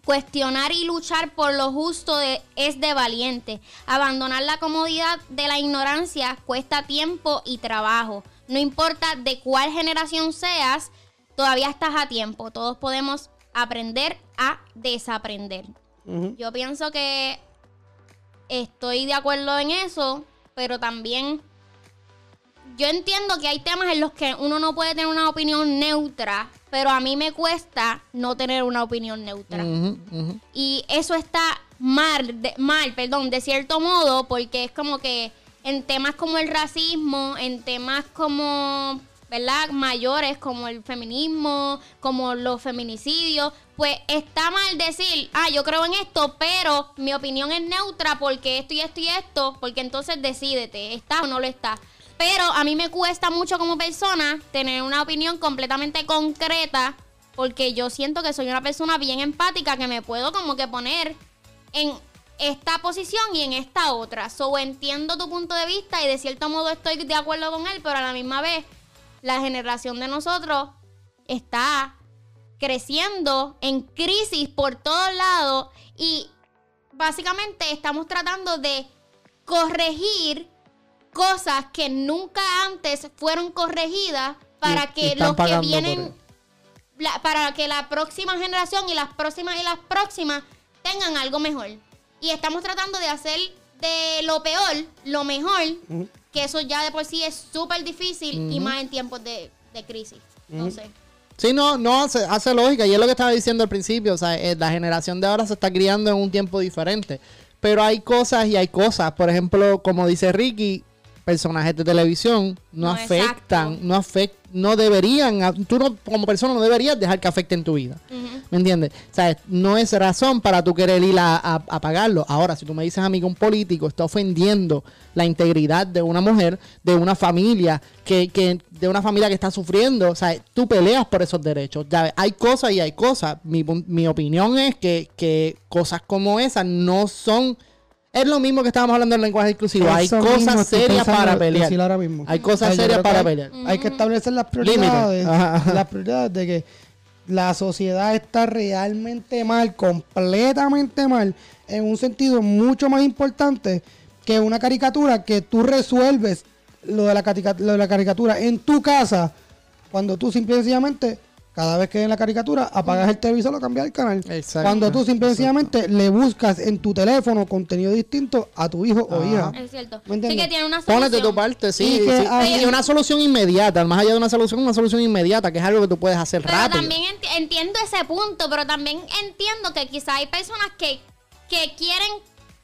Cuestionar y luchar por lo justo de- es de valiente. Abandonar la comodidad de la ignorancia cuesta tiempo y trabajo. No importa de cuál generación seas, todavía estás a tiempo. Todos podemos aprender a desaprender. Yo pienso que estoy de acuerdo en eso, pero también yo entiendo que hay temas en los que uno no puede tener una opinión neutra, pero a mí me cuesta no tener una opinión neutra. Y eso está mal, de- mal, perdón, de cierto modo, porque es como que en temas como el racismo, en temas como, ¿verdad? Mayores, como el feminismo, como los feminicidios, pues está mal decir, ah, yo creo en esto, pero mi opinión es neutra porque esto y esto y esto, porque entonces decídete, ¿está o no lo está? Pero a mí me cuesta mucho como persona tener una opinión completamente concreta porque yo siento que soy una persona bien empática que me puedo como que poner en esta posición y en esta otra. So entiendo tu punto de vista y de cierto modo estoy de acuerdo con él, pero a la misma vez la generación de nosotros está creciendo en crisis por todos lados y básicamente estamos tratando de corregir cosas que nunca antes fueron corregidas para Y- que los que vienen la- para que la próxima generación y las próximas y las próximas tengan algo mejor. Y estamos tratando de hacer de lo peor lo mejor, que eso ya de por sí es súper difícil y más en tiempos de, de crisis. No sé. Sí, no, no, hace, hace lógica. Y es lo que estaba diciendo al principio. O sea, eh, la generación de ahora se está criando en un tiempo diferente. Pero hay cosas y hay cosas. Por ejemplo, como dice Ricky, personajes de televisión no, No, afectan, exacto. no afectan, no deberían, tú no, como persona no deberías dejar que afecten tu vida. ¿Me entiendes? O sea, no es razón para tú querer ir a, a, a pagarlo. Ahora, si tú me dices a mí que un político está ofendiendo la integridad de una mujer, de una familia, que, que de una familia que está sufriendo, o sea, tú peleas por esos derechos. Ya ves, hay cosas y hay cosas. Mi, mi opinión es que, que cosas como esas no son... Es lo mismo que estábamos hablando del lenguaje inclusivo. Hay cosas serias para pelear. ahora mismo. Hay cosas serias para pelear. Hay que establecer las prioridades. Las prioridades de que la sociedad está realmente mal, completamente mal, en un sentido mucho más importante que una caricatura que tú resuelves lo de la, carica- lo de la caricatura en tu casa cuando tú simple y sencillamente cada vez que ven la caricatura apagas el televisor o cambias el canal. Exacto, Cuando tú simple y sencillamente le buscas en tu teléfono contenido distinto a tu hijo o hija. Es cierto. ¿Me Sí entiendes? que tiene una solución. Ponete tu parte, sí. Y que sí. hay- Y una solución inmediata, más allá de una solución, una solución inmediata, que es algo que tú puedes hacer Pero rápido. también enti- entiendo ese punto, pero también entiendo que quizá hay personas que, que quieren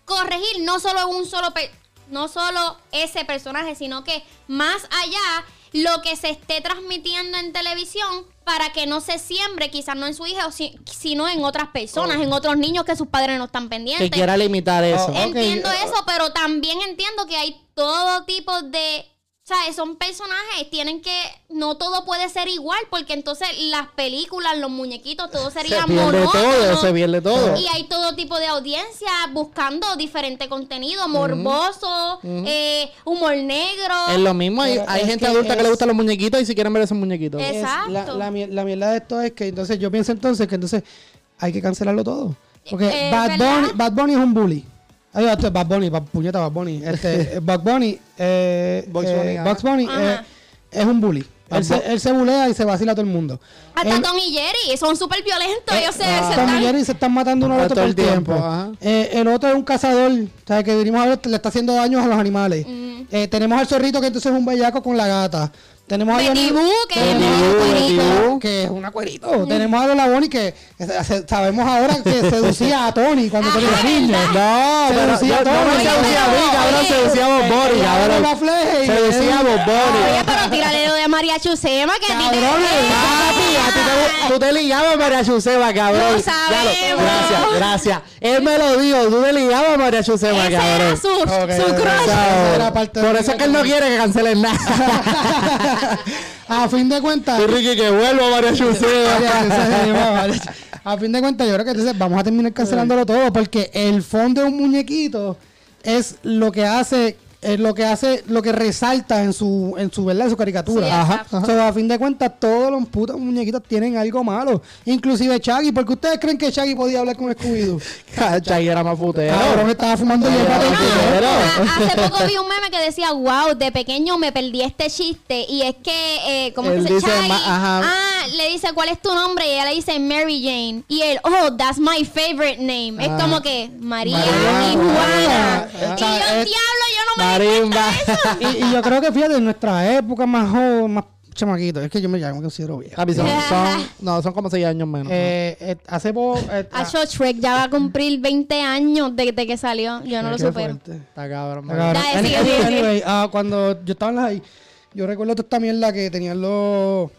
corregir no solo un solo pe- no solo ese personaje, sino que más allá lo que se esté transmitiendo en televisión para que no se siembre, quizás no en su hija, o si- sino en otras personas, en otros niños que sus padres no están pendientes. que quiera limitar eso. Oh, Entiendo eso, pero también entiendo que hay todo tipo de. ¿Sabes? Son personajes, tienen que. No todo puede ser igual, porque entonces las películas, los muñequitos, todo se sería pierde monótono. todo, se pierde todo. Y hay todo tipo de audiencia buscando diferente contenido, morboso, eh, humor negro. Es lo mismo, hay, hay gente que adulta que le gustan los muñequitos y si quieren ver esos muñequitos. Es- es- la, Exacto. la, la mierda de esto es que entonces yo pienso entonces que entonces hay que cancelarlo todo. Porque Eh, Bad, ¿verdad? Bunny, Bad Bunny es un bully. Ay, esto es Bad Bunny, Bad- puñeta Bad Bunny. Este, eh, Bad Bunny, eh, Bugs eh, Bunny. Bugs eh, es un bully. Él se, él se bulea y se vacila a todo el mundo. Hasta Él- Tom y Jerry, son súper violentos. ellos se, Ah, se Tom y Jerry se están matando uno al Ah, otro todo el tiempo. Eh, el otro es un cazador, ¿sabes? Que venimos a ver, le está haciendo daños a los animales. Eh, tenemos al zorrito que entonces es un bellaco con la gata. Tenemos a Johnny- Boo, que que es una cuerito. Tenemos a Lola Bonnie que sabemos ahora que seducía a Tony cuando Tony era niño. No, pero Seducía a yo- no Tony. seducía a mí, cabrón, seducía a Bob Seducía a Bob Bunny. Oye, pero tírale de María Chusema, que a ti te- Papi, a ti te, tú te ligabas a María Chusema, cabrón. Lo Ya sabemos. gracias, gracias. Él me lo dijo, tú te ligabas a María Chusema, Ese cabrón. era su, Ok, su crush. Por eso es que él no quiere que cancelen nada. a fin de cuentas, Y Ricky, que vuelva María Chusema. a fin de cuentas, yo creo que entonces vamos a terminar cancelándolo todo porque el fondo de un muñequito es lo que hace es lo que hace, lo que resalta en su, en su verdad, en su caricatura. Sí, Ajá, exacto. ajá. So, a fin de cuentas, todos los putos muñequitos tienen algo malo. Inclusive Shaggy, porque ustedes creen que Shaggy podía hablar con Scooby-Doo. Chaggy era más putero. Cabrón, estaba fumando hierba tiempo. Pero- Ah, Hace poco vi un meme que decía, wow, de pequeño me perdí este chiste. Y es que, eh, ¿cómo Él es que se dice Shaggy, ajá. Ah, le dice, ¿cuál es tu nombre? Y ella le dice Mary Jane. Y él, oh, that's my favorite name. Es Ah. como que María, María. y Juana. Ah, y yo, eh, diablo, yo no me Marimba. eso. y, y yo creo que fíjate, en nuestra época más joven, más chamaquito, es que yo me, ya me considero viejo. Papi, son, son- no, son como 6 años menos. Eh, eh, hace poco. eh, ah, Acho, Shrek ya va a cumplir 20 años desde que salió. Yo no lo qué supero. fuerte. Está cabrón. Está cabrón. Dale, sigue, anyway, sigue, sigue. anyway, ah, cuando yo estaba en la high, yo recuerdo toda esta mierda que tenían los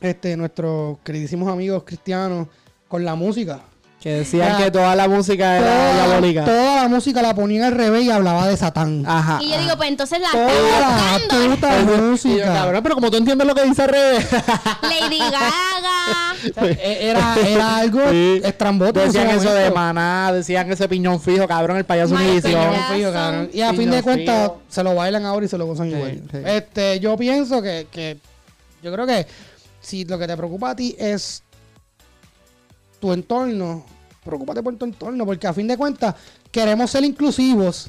este, nuestros queridísimos amigos cristianos con la música. Que decían que toda la música era Toda, diabólica. toda la música la ponían al revés y hablaba de Satán. Ajá. Y yo digo, pues entonces la Toda están la buscando. puta Y yo, música. cabrón, pero como tú entiendes lo que dice al revés. Lady Gaga. E- era, era algo Sí. estrambótico. Decían eso de maná, decían ese piñón fijo, cabrón, el payaso Univision. Frío, cabrón. Y a Piñón fin de cuentas, se lo bailan ahora y se lo gozan Sí, igual. sí. Este, yo pienso que, que. Yo creo que si lo que te preocupa a ti es tu entorno, preocúpate por tu entorno, porque a fin de cuentas, queremos ser inclusivos.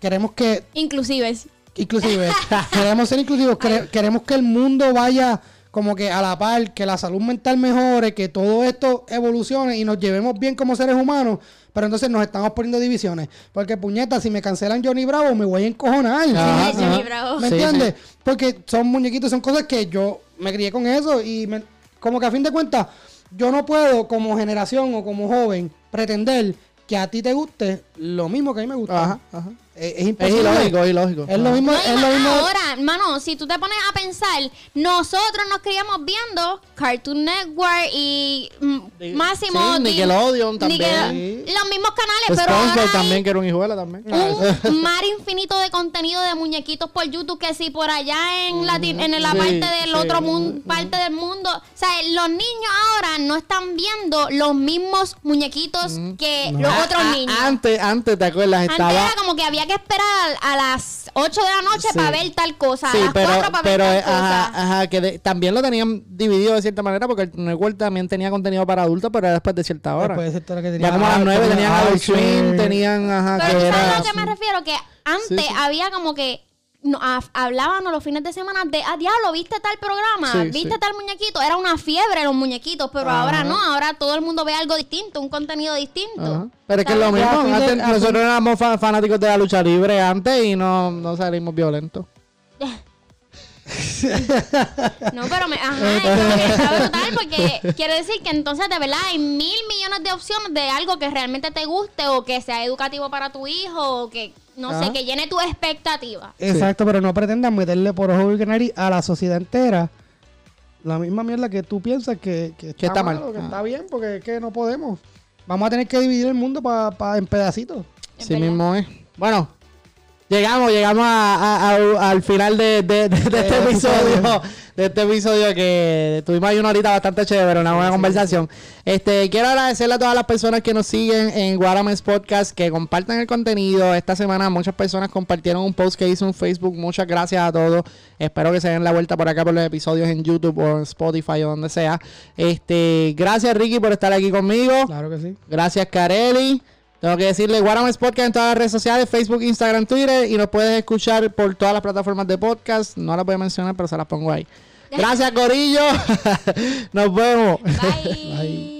Queremos que. Inclusive. Inclusive, queremos ser inclusivos, quere- queremos que el mundo vaya como que a la par, que la salud mental mejore, que todo esto evolucione y nos llevemos bien como seres humanos, pero entonces nos estamos poniendo divisiones. Porque puñeta, si me cancelan Johnny Bravo, me voy a encojonar. Ajá, Sí, Johnny ajá. Bravo. ¿Me Sí, entiendes? Porque son muñequitos, son cosas que yo me crié con eso y me- como que a fin de cuentas, yo no puedo como generación o como joven pretender que a ti te guste lo mismo que a mí me gusta. Ajá, ajá. Es, es Es imposible. ilógico, es ilógico. Es lo mismo, No, y es lo mismo. ahora, hermano, si tú te pones a pensar, nosotros nos criamos viendo Cartoon Network y mm, Sí, Máximo. sí, Nickelodeon también. Nickel- Los mismos canales, pero ahora también, que era un hijuela también. un mar infinito de contenido de muñequitos por YouTube que si por allá en la, en la Sí, parte del sí. otro mundo, parte del mundo, o sea, los niños ahora no están viendo los mismos muñequitos que los Ah, otros ah, niños. Antes, antes, ¿te acuerdas? Antes Estaba... era como que había que esperar a las 8 de la noche Sí. para ver tal cosa, Sí, a las pero, 4 para ver pero tal eh, cosa. ajá, ajá, que de- también lo tenían dividido de cierta manera porque el Network también tenía contenido para adultos, pero era después de cierta hora. Después de cierta hora que ya tenía como a las Archer, 9 tenían Adult. Swim, tenían, ajá, Pero que tú sabes era... a lo que me refiero, que antes sí. había como que no, a- hablábamos los fines de semana de, ah, diablo, ¿viste tal programa? Sí, ¿Viste sí. tal muñequito? Era una fiebre los muñequitos, pero Ajá. ahora no, ahora todo el mundo ve algo distinto, un contenido distinto. Ajá. Pero es que es lo mismo. De- nosotros éramos fa- fanáticos de la lucha libre antes y no, no salimos violentos. No, pero me, ajá, es como que está brutal porque quiere decir que entonces de verdad hay mil millones de opciones de algo que realmente te guste o que sea educativo para tu hijo o que, no Ajá. sé, que llene tu expectativa. Exacto, pero no pretendan meterle por ojo y nariz a la sociedad entera la misma mierda que tú piensas que, que está, está mal, mal. que Ah. está bien, porque es que no podemos. Vamos a tener que dividir el mundo pa- pa- en pedacitos. Sí verdad. mismo es. Bueno, llegamos, llegamos a- a- a- al final de, de- de- de este episodio. De este episodio que tuvimos ahí una horita bastante chévere, una buena conversación. Este, quiero agradecerle a todas las personas que nos siguen en Guarames Podcast, que compartan el contenido. Esta semana muchas personas compartieron un post que hizo en Facebook. Muchas gracias a todos. Espero que se den la vuelta por acá por los episodios en YouTube o en Spotify o donde sea. Este, gracias Ricky por estar aquí conmigo. Claro que sí. Gracias, Carelli. Tengo que decirle Guarames Podcast en todas las redes sociales, Facebook, Instagram, Twitter. Y nos puedes escuchar por todas las plataformas de podcast. No las voy a mencionar, pero se las pongo ahí. Gracias, Corillo. nos vemos. Bye.